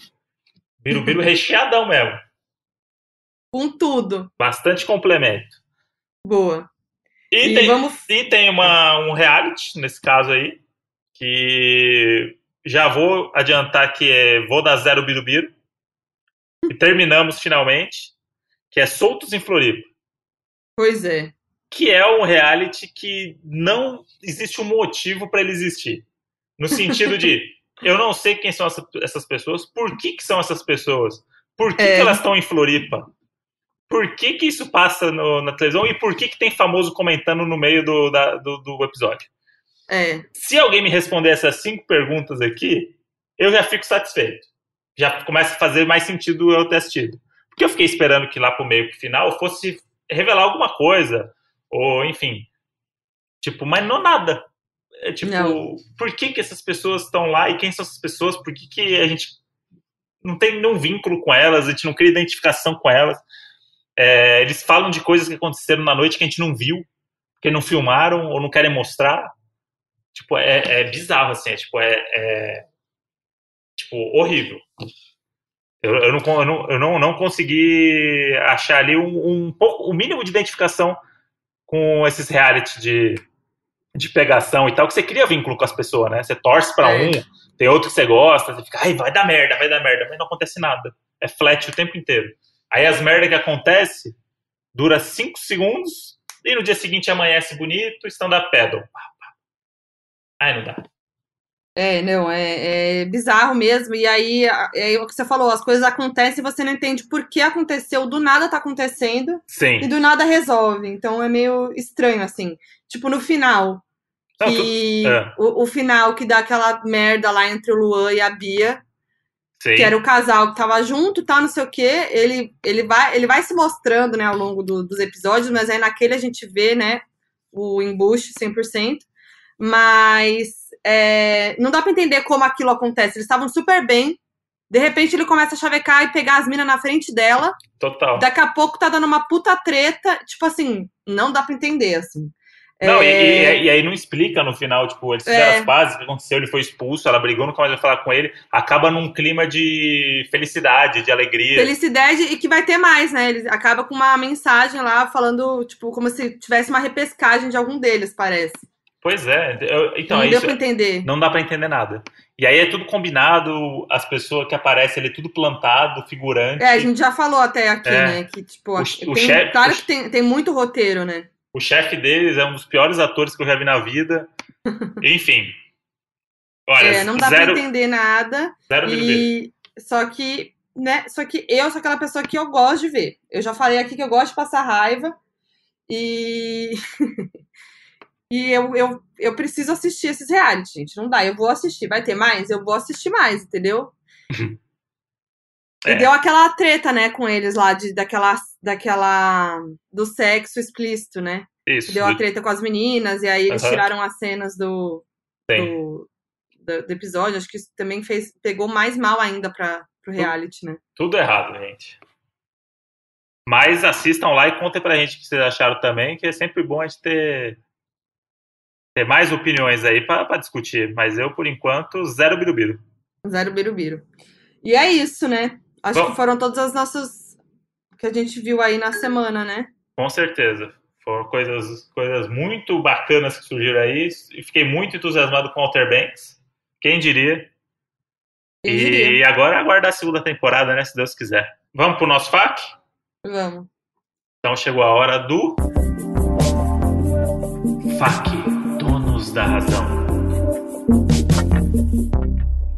Birubiru recheadão mesmo. Com tudo. Bastante complemento. Boa. E, E tem, vamos- e tem uma, um reality, nesse caso aí, que já vou adiantar que é Vou dar Zero Birubiru. E terminamos finalmente, que é Soltos em Floripa. Pois é. Que é um reality que não existe um motivo para ele existir. No sentido de, eu não sei quem são essa- essas pessoas, por que, que são essas pessoas, por que, É. que elas estão em Floripa, por que, que isso passa no- na televisão e por que, que tem famoso comentando no meio do, da- do, do episódio. É. Se alguém me responder essas cinco perguntas aqui, eu já fico satisfeito. Já começa a fazer mais sentido eu ter assistido. Porque eu fiquei esperando que lá pro meio pro final fosse revelar alguma coisa, ou enfim. Tipo, mas não nada. É tipo, Não. por que, que essas pessoas estão lá e quem são essas pessoas? Por que, que a gente não tem nenhum vínculo com elas, a gente não cria identificação com elas? É, eles falam de coisas que aconteceram na noite que a gente não viu, porque não filmaram ou não querem mostrar. Tipo, é, é bizarro, assim, é, tipo, é, é, tipo, horrível. Eu, eu, não, eu, não, eu não, não consegui achar ali um, um pouco, o mínimo de identificação com esses reality de, de pegação e tal, que você cria vínculo com as pessoas, né? Você torce pra É. um, tem outro que você gosta, você fica, ai, vai dar merda, vai dar merda, mas não acontece nada. É flat o tempo inteiro. Aí as merdas que acontece dura 5 segundos e no dia seguinte amanhece bonito, stand-up paddle. Aí não dá. É, não, é, é bizarro mesmo. E aí, é o que você falou, as coisas acontecem e você não entende por que aconteceu, do nada tá acontecendo e Sim. do nada resolve. Então é meio estranho, assim. Tipo, no final, Não, tu- que é. o, o final que dá aquela merda lá entre o Luan e a Bia, sim. que era o casal que tava junto, tá, não sei o quê, ele, ele, vai, ele vai se mostrando, né, ao longo do- dos episódios, mas aí naquele a gente vê, né, o embuste 100%, mas é, não dá pra entender como aquilo acontece. Eles estavam super bem, de repente ele começa a chavecar e pegar as minas na frente dela, Total. daqui a pouco tá dando uma puta treta, tipo assim, não dá pra entender, assim. Não, e- É, e, e aí não explica no final, tipo, eles fizeram É. as pazes, o que aconteceu, ele foi expulso, ela brigou, nunca mais vai falar com ele, acaba num clima de felicidade, de alegria. Felicidade e que vai ter mais, né? Ele acaba com uma mensagem lá falando, tipo, como se tivesse uma repescagem de algum deles, parece. Pois é, eu- então não é deu isso, pra entender. não dá pra entender nada. E aí é tudo combinado, as pessoas que aparecem ali, tudo plantado, figurante. É, a gente já falou até aqui, É. né? Que, tipo, O- acho- o tem, chefe- claro o- que tem, tem muito roteiro, né? O chefe deles é um dos piores atores que eu já vi na vida. Enfim. Olha, É, não dá zero, pra entender nada. zero e... Só que, né? Só que eu sou aquela pessoa que eu gosto de ver. Eu já falei aqui que eu gosto de passar raiva. E. e eu, eu, eu preciso assistir esses reality, gente. Não dá. Eu vou assistir. Vai ter mais? Eu vou assistir mais, entendeu? É. E deu aquela treta, né, com eles lá, de, daquela, daquela. do sexo explícito, né? Isso. Deu a treta com as meninas, e aí eles Aham. tiraram as cenas do, do, do, do episódio. Acho que isso também fez, pegou mais mal ainda pra, pro reality, né? Tudo errado, gente. Mas assistam lá e contem pra gente o que vocês acharam também, que é sempre bom a gente ter, ter mais opiniões aí pra discutir. Mas eu, por enquanto, zero birubiru. Zero birubiru. E é isso, né? Acho Bom. que foram todas as nossas. que a gente viu aí na semana, né? Com certeza. Foram coisas, coisas muito bacanas que surgiram aí. E fiquei muito entusiasmado com o Walter Banks. Quem diria? Quem e diria? agora aguardar a segunda temporada, né? Se Deus quiser. Vamos pro nosso FAQ? Vamos. Então chegou a hora do. FAQ Donos da Razão.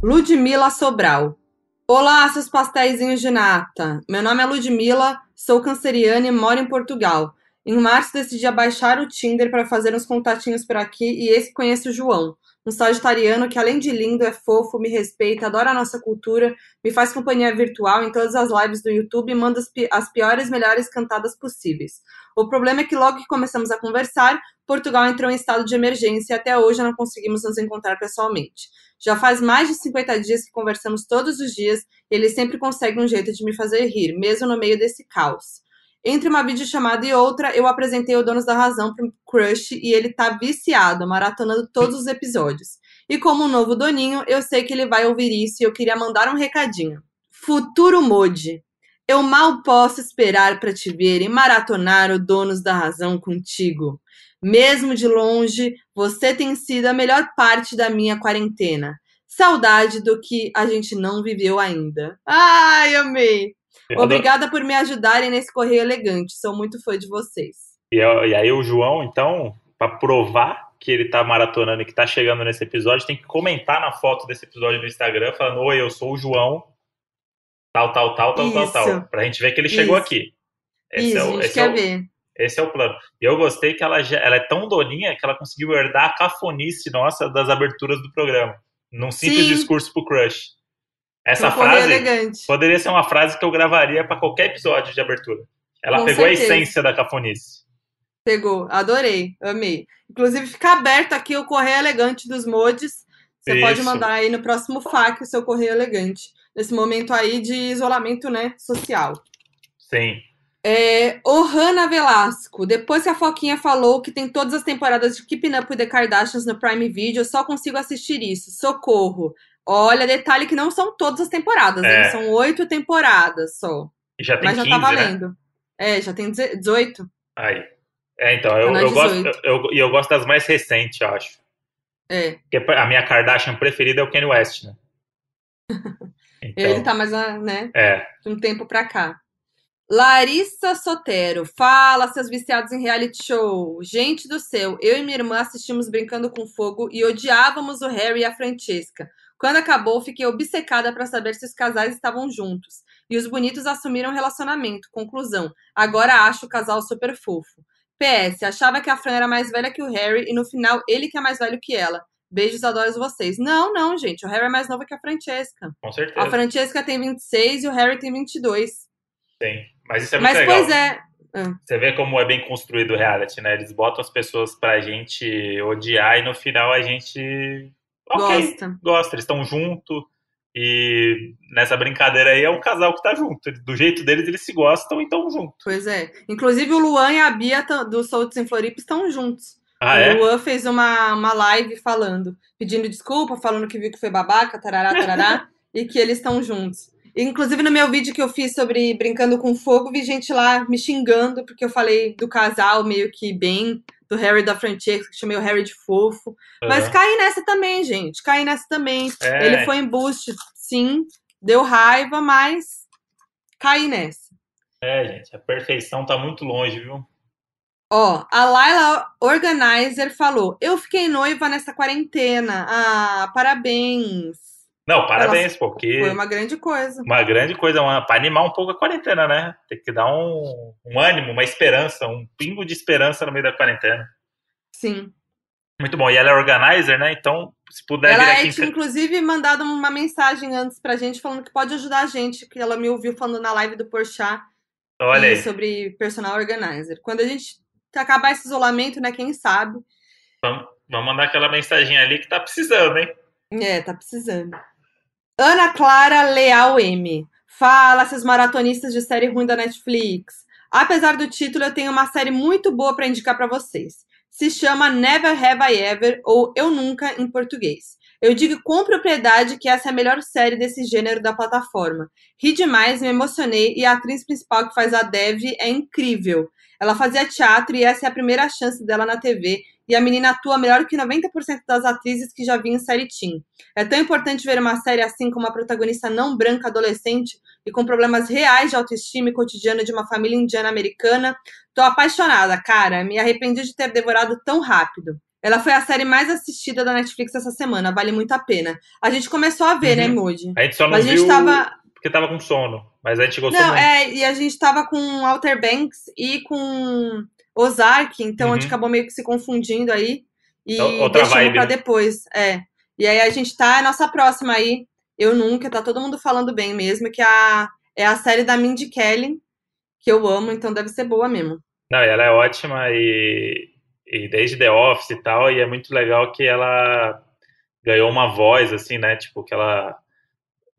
Ludmila Sobral. Olá, seus pastéisinhos de nata. Meu nome é Ludmila, sou canceriana e moro em Portugal. Em março decidi baixar o Tinder para fazer uns contatinhos por aqui e esse conheço o João, um sagitariano que além de lindo é fofo, me respeita, adora a nossa cultura, me faz companhia virtual em todas as lives do YouTube e manda as piores, melhores cantadas possíveis. O problema é que logo que começamos a conversar, Portugal entrou em estado de emergência e até hoje não conseguimos nos encontrar pessoalmente. Já faz mais de 50 dias que conversamos todos os dias e ele sempre consegue um jeito de me fazer rir, mesmo no meio desse caos. Entre uma videochamada e outra, eu apresentei o Donos da Razão pro Crush e ele tá viciado, maratonando todos os episódios. E como um novo doninho, eu sei que ele vai ouvir isso e eu queria mandar um recadinho. Futuro Mode, eu mal posso esperar para te ver e maratonar o Donos da Razão contigo. Mesmo de longe, você tem sido a melhor parte da minha quarentena. Saudade do que a gente não viveu ainda. Ai, amei! Obrigada por me ajudarem nesse correio elegante. Sou muito fã de vocês. E, e aí o João, então, para provar que ele tá maratonando e que tá chegando nesse episódio, tem que comentar na foto desse episódio no Instagram, falando: Oi, eu sou o João, tal, tal, tal, tal, Isso. tal, tal. Pra gente ver que ele chegou Isso. aqui. Esse Isso, é o, a gente quer é o, ver. Esse é o plano. E eu gostei que ela, já, ela é tão doninha que ela conseguiu herdar a cafonice nossa das aberturas do programa. Num simples Sim. discurso pro crush. Essa frase elegante. poderia ser uma frase que eu gravaria para qualquer episódio de abertura. Ela Com pegou certeza. a essência da cafonice. Pegou, adorei, amei. Inclusive, fica aberto aqui o correio elegante dos mods. Você Isso. pode mandar aí no próximo FAQ o seu correio elegante. Nesse momento aí de isolamento né, social. Sim. É, Ohana Velasco. Depois que a Foquinha falou que tem todas as temporadas de Keeping Up with the Kardashians no Prime Video, eu só consigo assistir isso. Socorro. Olha, detalhe que não são todas as temporadas, é. São oito temporadas só. E já tem Mas 15, já tá né? valendo. Né? É, já tem 18. Aí. É, então, eu, tá eu gosto, eu, eu, eu gosto das mais recentes, eu acho. É. Porque a minha Kardashian preferida é o Kanye West, né? Então, Ele tá mais, né? É. De um tempo pra cá. Larissa Sotero, fala, seus viciados em reality show. Gente do céu, eu e minha irmã assistimos Brincando com Fogo e odiávamos o Harry e a Francesca. Quando acabou, fiquei obcecada para saber se os casais estavam juntos. E os bonitos assumiram relacionamento. Conclusão: agora acho o casal super fofo. PS, achava que a Fran era mais velha que o Harry e no final ele que é mais velho que ela. Beijos, adoro vocês. Não, não, gente. O Harry é mais novo que a Francesca. Com certeza. A Francesca tem 26 e o Harry tem 22. Tem. Mas isso é muito Mas, legal. Pois é. Ah. Você vê como é bem construído o reality, né? Eles botam as pessoas pra gente odiar e no final a gente. Okay, gosta. Gosta, eles estão junto. E nessa brincadeira aí é um casal que tá junto. Do jeito deles, eles se gostam e estão juntos. Pois é. Inclusive o Luan e a Bia do Soltos em Floripa estão juntos. Ah, o é? Luan fez uma, uma live falando, pedindo desculpa, falando que viu que foi babaca, tarará, tarará, e que eles estão juntos. Inclusive, no meu vídeo que eu fiz sobre Brincando com Fogo, vi gente lá me xingando, porque eu falei do casal meio que bem, do Harry da Francesca, que chamei o Harry de fofo. Uhum. Mas caí nessa também, gente. Caí nessa também. É. Ele foi em boost, sim. Deu raiva, mas caí nessa. É, gente, a perfeição tá muito longe, viu? Ó, a Laila Organizer falou: Eu fiquei noiva nessa quarentena. Ah, parabéns. Não, parabéns, porque. Foi uma grande coisa. Uma grande coisa, uma, para animar um pouco a quarentena, né? Tem que dar um, um ânimo, uma esperança, um pingo de esperança no meio da quarentena. Sim. Muito bom. E ela é organizer, né? Então, se puder ela. Ela tinha, inclusive, mandado uma mensagem antes pra gente falando que pode ajudar a gente, que ela me ouviu falando na live do Porchat. Olha aí. Sobre personal organizer. Quando a gente acabar esse isolamento, né? Quem sabe. Vamos, vamos mandar aquela mensagem ali que tá precisando, hein? É, tá precisando. Ana Clara Leal M. Fala, seus maratonistas de série ruim da Netflix. Apesar do título, eu tenho uma série muito boa para indicar para vocês. Se chama Never Have I Ever ou Eu Nunca em português. Eu digo com propriedade que essa é a melhor série desse gênero da plataforma. Ri demais, me emocionei e a atriz principal que faz a Dev é incrível. Ela fazia teatro e essa é a primeira chance dela na TV e a menina atua melhor que 90% das atrizes que já vi em série teen. É tão importante ver uma série assim com uma protagonista não branca adolescente e com problemas reais de autoestima e cotidiano de uma família indiana americana. Tô apaixonada, cara. Me arrependi de ter devorado tão rápido. Ela foi a série mais assistida da Netflix essa semana, vale muito a pena. A gente começou a ver, né, uhum. né, Moody? A gente só não Mas viu tava... porque tava com sono, mas a gente gostou não, muito. É, e a gente tava com Outer Banks e com Ozark, então uhum. a gente uhum. acabou meio que se confundindo aí. E Outra deixamos vibe, pra né? depois. É. E aí a gente tá, a nossa próxima aí, Eu Nunca, tá todo mundo falando bem mesmo, que a, é a série da Mindy Kelly, que eu amo, então deve ser boa mesmo. Não, ela é ótima e, e desde The Office e tal, e é muito legal que ela ganhou uma voz, assim, né? Tipo, que ela.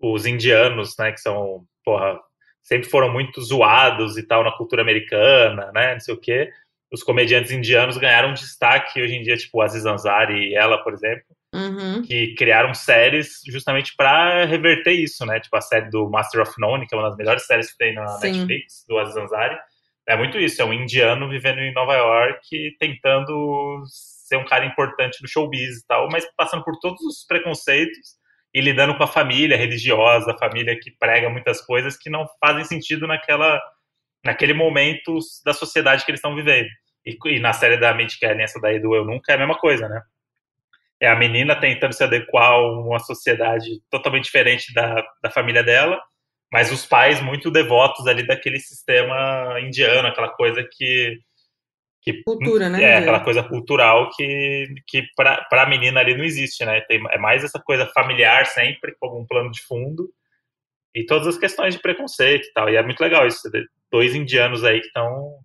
Os indianos, né, que são, porra, sempre foram muito zoados e tal na cultura americana, né? Não sei o quê. Os comediantes indianos ganharam destaque hoje em dia, tipo Aziz Ansari e ela, por exemplo, Uhum. que criaram séries justamente para reverter isso, né? Tipo a série do Master of None, que é uma das melhores séries que tem na Sim. Netflix, do Aziz Ansari. É muito isso, é um indiano vivendo em Nova York, tentando ser um cara importante no showbiz e tal, mas passando por todos os preconceitos e lidando com a família religiosa, a família que prega muitas coisas que não fazem sentido naquela, naquele momento da sociedade que eles estão vivendo. E, e na série da Mitch Kelly, essa daí do Eu Nunca, é a mesma coisa, né? É a menina tentando se adequar a uma sociedade totalmente diferente da, da família dela, mas os pais muito devotos ali daquele sistema indiano, aquela coisa que que Cultura, né? é aquela coisa cultural que, que para a menina ali não existe, né? Tem, é mais essa coisa familiar sempre, como um plano de fundo, e todas as questões de preconceito e tal. E é muito legal isso. Dois indianos aí que estão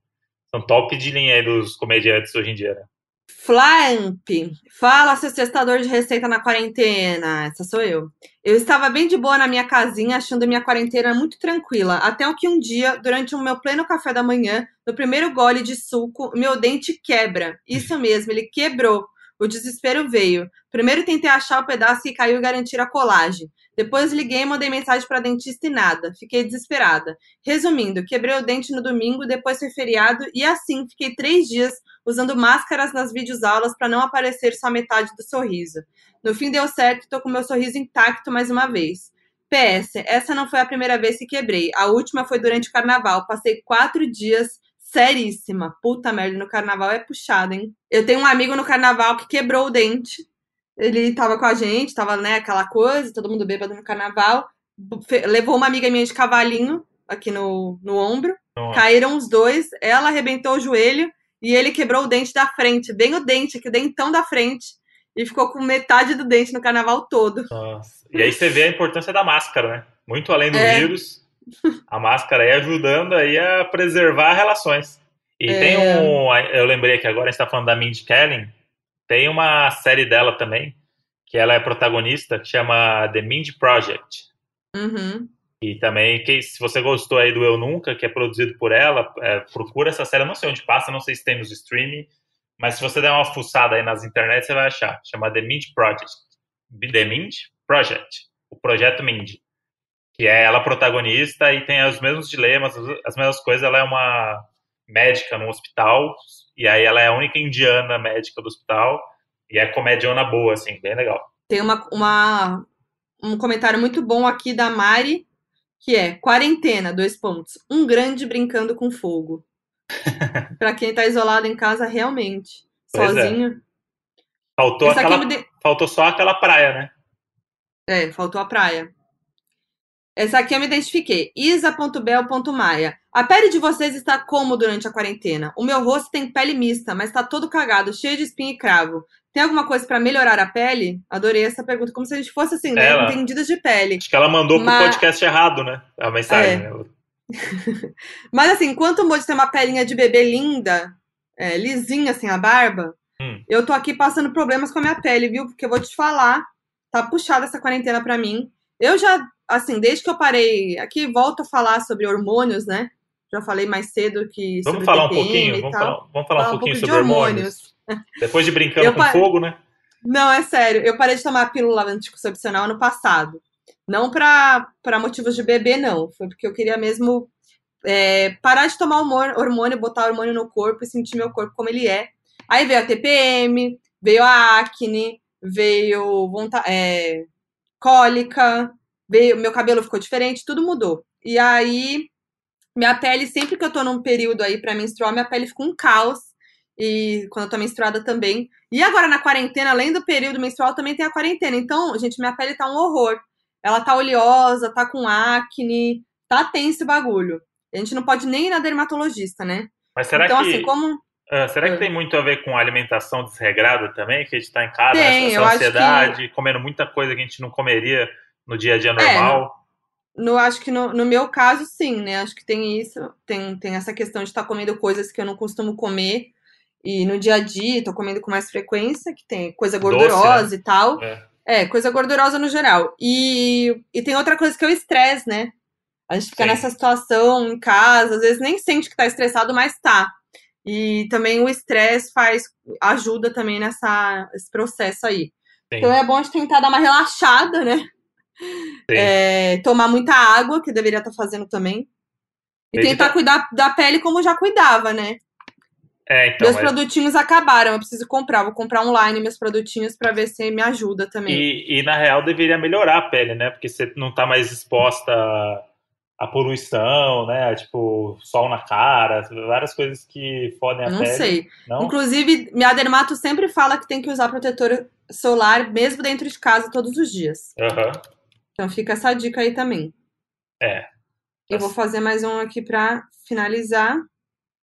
são top de linha dos comediantes hoje em dia, né? Flamp, fala seu testador de receita na quarentena. Essa sou eu. Eu estava bem de boa na minha casinha, achando minha quarentena muito tranquila, até que um dia, durante o meu pleno café da manhã, no primeiro gole de suco, meu dente quebra. Isso mesmo, ele quebrou. O desespero veio. Primeiro tentei achar o pedaço que caiu e garantir a colagem. Depois liguei e mandei mensagem para dentista e nada. Fiquei desesperada. Resumindo, quebrei o dente no domingo, depois foi feriado e assim fiquei três dias usando máscaras nas videoaulas para não aparecer só metade do sorriso. No fim deu certo, tô com meu sorriso intacto mais uma vez. PS, essa não foi a primeira vez que quebrei. A última foi durante o carnaval. Passei quatro dias seríssima. Puta merda, no carnaval é puxado, hein? Eu tenho um amigo no carnaval que quebrou o dente. Ele tava com a gente, tava, né, aquela coisa, todo mundo bêbado no carnaval. Levou uma amiga minha de cavalinho aqui no, no ombro. Então, Caíram os dois, ela arrebentou o joelho e ele quebrou o dente da frente, bem o dente, aqui o dentão da frente. E ficou com metade do dente no carnaval todo. nossa. E aí você vê a importância da máscara, né? Muito além do É. vírus, a máscara aí ajudando aí a preservar relações. E É. tem um, eu lembrei que agora a gente tá falando da Mindy Kaling, tem uma série dela também, que ela é protagonista, que chama The Mindy Project. Uhum. E também, que, se você gostou aí do Eu Nunca, que é produzido por ela, é, procura essa série. Eu não sei onde passa, não sei se tem nos streaming, mas se você der uma fuçada aí nas internet, você vai achar. Chama The Mind Project. The Mind Project. O Projeto Mind. Que é ela protagonista e tem os mesmos dilemas, as mesmas coisas. Ela é uma médica no hospital, e aí ela é a única indiana médica do hospital, e é comediona boa, assim, bem legal. Tem uma, uma, um comentário muito bom aqui da Mari, que é quarentena, dois pontos. Um grande brincando com fogo. Pra quem tá isolado em casa, realmente. Pois é. Sozinho. Faltou, Esse aqui aquela, de- faltou só aquela praia, né? É, faltou a praia. Essa aqui eu me identifiquei. Isa.bel.maia. A pele de vocês está como durante a quarentena? O meu rosto tem pele mista, mas tá todo cagado, cheio de espinha e cravo. Tem alguma coisa pra melhorar a pele? Adorei essa pergunta. Como se a gente fosse assim, né? Ela. Entendidas de pele. Acho que ela mandou pro Mas- podcast errado, né? A mensagem. É. né? Mas assim, enquanto o Moji tem uma pelinha de bebê linda, é, lisinha assim, a barba, Hum. eu tô aqui passando problemas com a minha pele, viu? Porque eu vou te falar, tá puxada essa quarentena pra mim. Eu já, assim, desde que eu parei, aqui volto a falar sobre hormônios, né? Já falei mais cedo que Vamos falar um TPM pouquinho? e Vamos falar, vamos falar um Falar pouquinho pouco sobre hormônios. Depois de brincando Eu com fogo, né? Não, é sério. Eu parei de tomar pílula anticoncepcional ano passado. Não pra motivos de bebê, não. Foi porque eu queria mesmo é, parar de tomar hormônio, botar hormônio no corpo e sentir meu corpo como ele é. Aí veio a TPM, veio a acne, veio vonta- é, cólica, veio, meu cabelo ficou diferente, tudo mudou. E aí, minha pele, sempre que eu tô num período aí pra menstruar, minha pele fica um caos. E quando eu tô menstruada também. E agora na quarentena, além do período menstrual, também tem a quarentena. Então, gente, minha pele tá um horror. Ela tá oleosa, tá com acne, tá tenso o bagulho. A gente não pode nem ir na dermatologista, né? Mas será então, que assim, como. Ah, será que Ah. tem muito a ver com alimentação desregrada também? Que a gente tá em casa, Tem, essa ansiedade, comendo muita coisa que a gente não comeria no dia a dia É, normal. No, acho que no, no meu caso, sim, né? Acho que tem isso, tem, tem essa questão de estar comendo coisas que eu não costumo comer. E no dia a dia, tô comendo com mais frequência, que tem coisa Doce, gordurosa e tal. É. É, coisa gordurosa no geral. E, e tem outra coisa que é o estresse, né? A gente fica Sim. nessa situação em casa, às vezes nem sente que tá estressado, mas tá. E também o estresse faz, ajuda também nessa, esse processo aí. Sim. Então é bom a gente tentar dar uma relaxada, né? É, tomar muita água, que deveria estar fazendo também. E tentar cuidar da pele como já cuidava, né? É, então. meus mas- produtinhos acabaram, eu preciso comprar. Vou comprar online meus produtinhos pra ver se me ajuda também. E, e, na real deveria melhorar a pele, né? Porque você não tá mais exposta à poluição, né? Tipo, sol na cara, várias coisas que fodem a Não pele. sei. Não? Inclusive, minha dermato sempre fala que tem que usar protetor solar mesmo dentro de casa todos os dias. Aham. Então fica essa dica aí também. É. E vou fazer mais um aqui pra finalizar.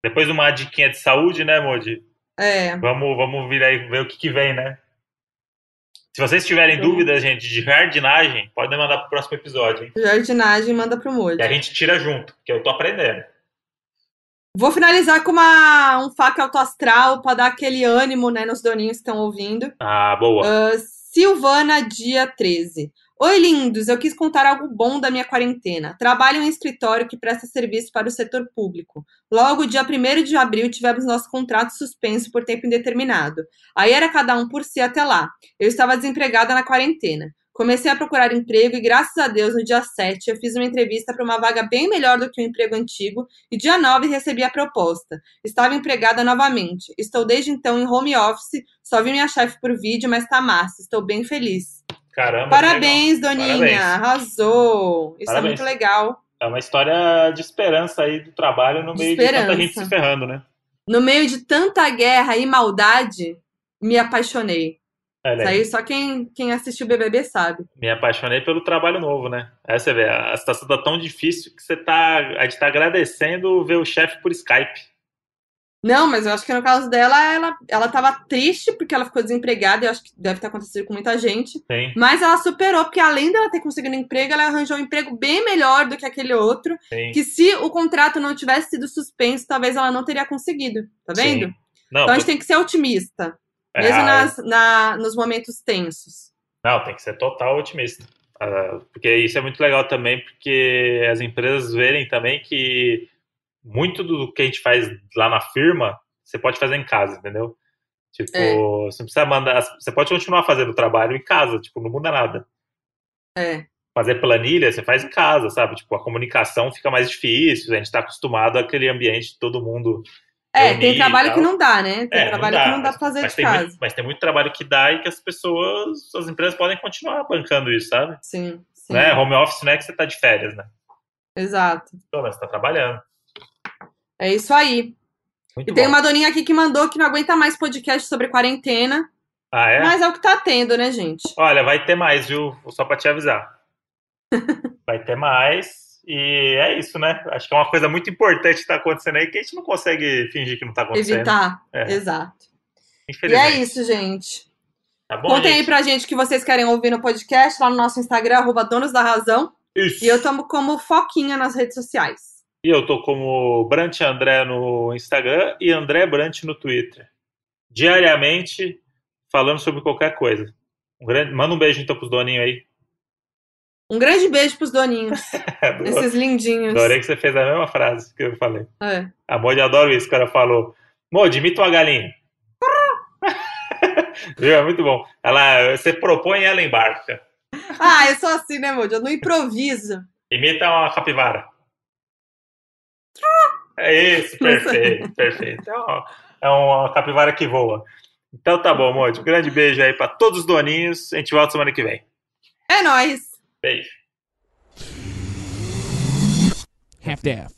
Depois uma diquinha de saúde, né, Modi? É, Vamos, vamos vir aí ver o que, que vem, né? Se vocês tiverem dúvidas, gente, de jardinagem, podem mandar pro próximo episódio, hein? jardinagem manda pro molde. E a gente tira junto, que eu tô aprendendo. Vou finalizar com uma, um faca autoastral pra dar aquele ânimo, né, nos doninhos que estão ouvindo. Ah, boa. Ah, Silvana, dia 13. Oi, lindos! Eu quis contar algo bom da minha quarentena. Trabalho em um escritório que presta serviço para o setor público. Logo, dia 1 de abril, tivemos nosso contrato suspenso por tempo indeterminado. Aí era cada um por si até lá. Eu estava desempregada na quarentena. Comecei a procurar emprego e, graças a Deus, no dia 7 eu fiz uma entrevista para uma vaga bem melhor do que o emprego antigo e dia 9 recebi a proposta. Estava empregada novamente. Estou desde então em home office, só vi minha chefe por vídeo, mas tá massa. Estou bem feliz. Caramba. Parabéns, Doninha. Parabéns. Arrasou. Isso Parabéns. é muito legal. É uma história de esperança aí do trabalho no De meio de tanta esperança. gente se ferrando, né? No meio de tanta guerra e maldade, me apaixonei. Olha Isso aí. aí só quem, quem assistiu o BBB sabe. Me apaixonei pelo trabalho novo, né? Aí você vê, a situação tá tão difícil que você tá. A gente tá agradecendo ver o chefe por Skype. Não, mas eu acho que no caso dela, ela, ela tava triste porque ela ficou desempregada. Eu acho que deve ter acontecido com muita gente. Sim, Mas ela superou, porque além dela ter conseguido um emprego, ela arranjou um emprego bem melhor do que aquele outro. sim. Que se o contrato não tivesse sido suspenso, talvez ela não teria conseguido. Tá vendo? Não, Então a gente tem que ser otimista. é, Mesmo nas, na, nos momentos tensos. Não, tem que ser total otimista. Ah, porque isso é muito legal também, porque as empresas verem também que muito do que a gente faz lá na firma, você pode fazer em casa, entendeu? Tipo, É. você não precisa mandar. Você pode continuar fazendo o trabalho em casa, tipo, não muda nada. É. Fazer planilha, você faz em casa, sabe? Tipo, a comunicação fica mais difícil, a gente tá acostumado àquele ambiente de todo mundo. É, tem trabalho que não dá, né? Tem É, trabalho que não dá pra fazer de casa. Muito, mas tem muito trabalho que dá e que as pessoas, as empresas podem continuar bancando isso, sabe? Sim, sim. Né? Home office não é que você tá de férias, né? Exato. Menos você tá trabalhando. É isso aí. Muito E tem bom. uma doninha aqui que mandou que não aguenta mais podcast sobre quarentena. Ah, é? Mas é o que tá tendo, né, gente? Olha, vai ter mais, viu? Só pra te avisar. vai ter mais. E é isso, né? Acho que é uma coisa muito importante que tá acontecendo aí que a gente não consegue fingir que não tá acontecendo. Evitar. É. Exato. E é isso, gente. Tá bom, Contem aí gente? pra gente o que vocês querem ouvir no podcast, lá no nosso Instagram, arroba Donos da Razão. Isso. E eu tomo como Foquinha nas redes sociais. E eu tô como Brant André no Instagram e André Brant no Twitter. Diariamente falando sobre qualquer coisa. Um grande... Manda um beijo então pros doninhos aí. Um grande beijo pros doninhos, Adorei esses lindinhos. adorei que você fez a mesma frase que eu falei. É. A Modi adora isso, o cara falou. Modi, imita uma galinha. Viu? É muito bom. Ela, você propõe e ela embarca. Ah, eu sou assim, né, Moody? Eu não improviso. Imita uma capivara. É isso, perfeito, perfeito. É uma, é uma capivara que voa. Então tá bom, Modi. Um grande beijo aí pra todos os doninhos. A gente volta semana que vem. É nóis! Beijo. half-daff.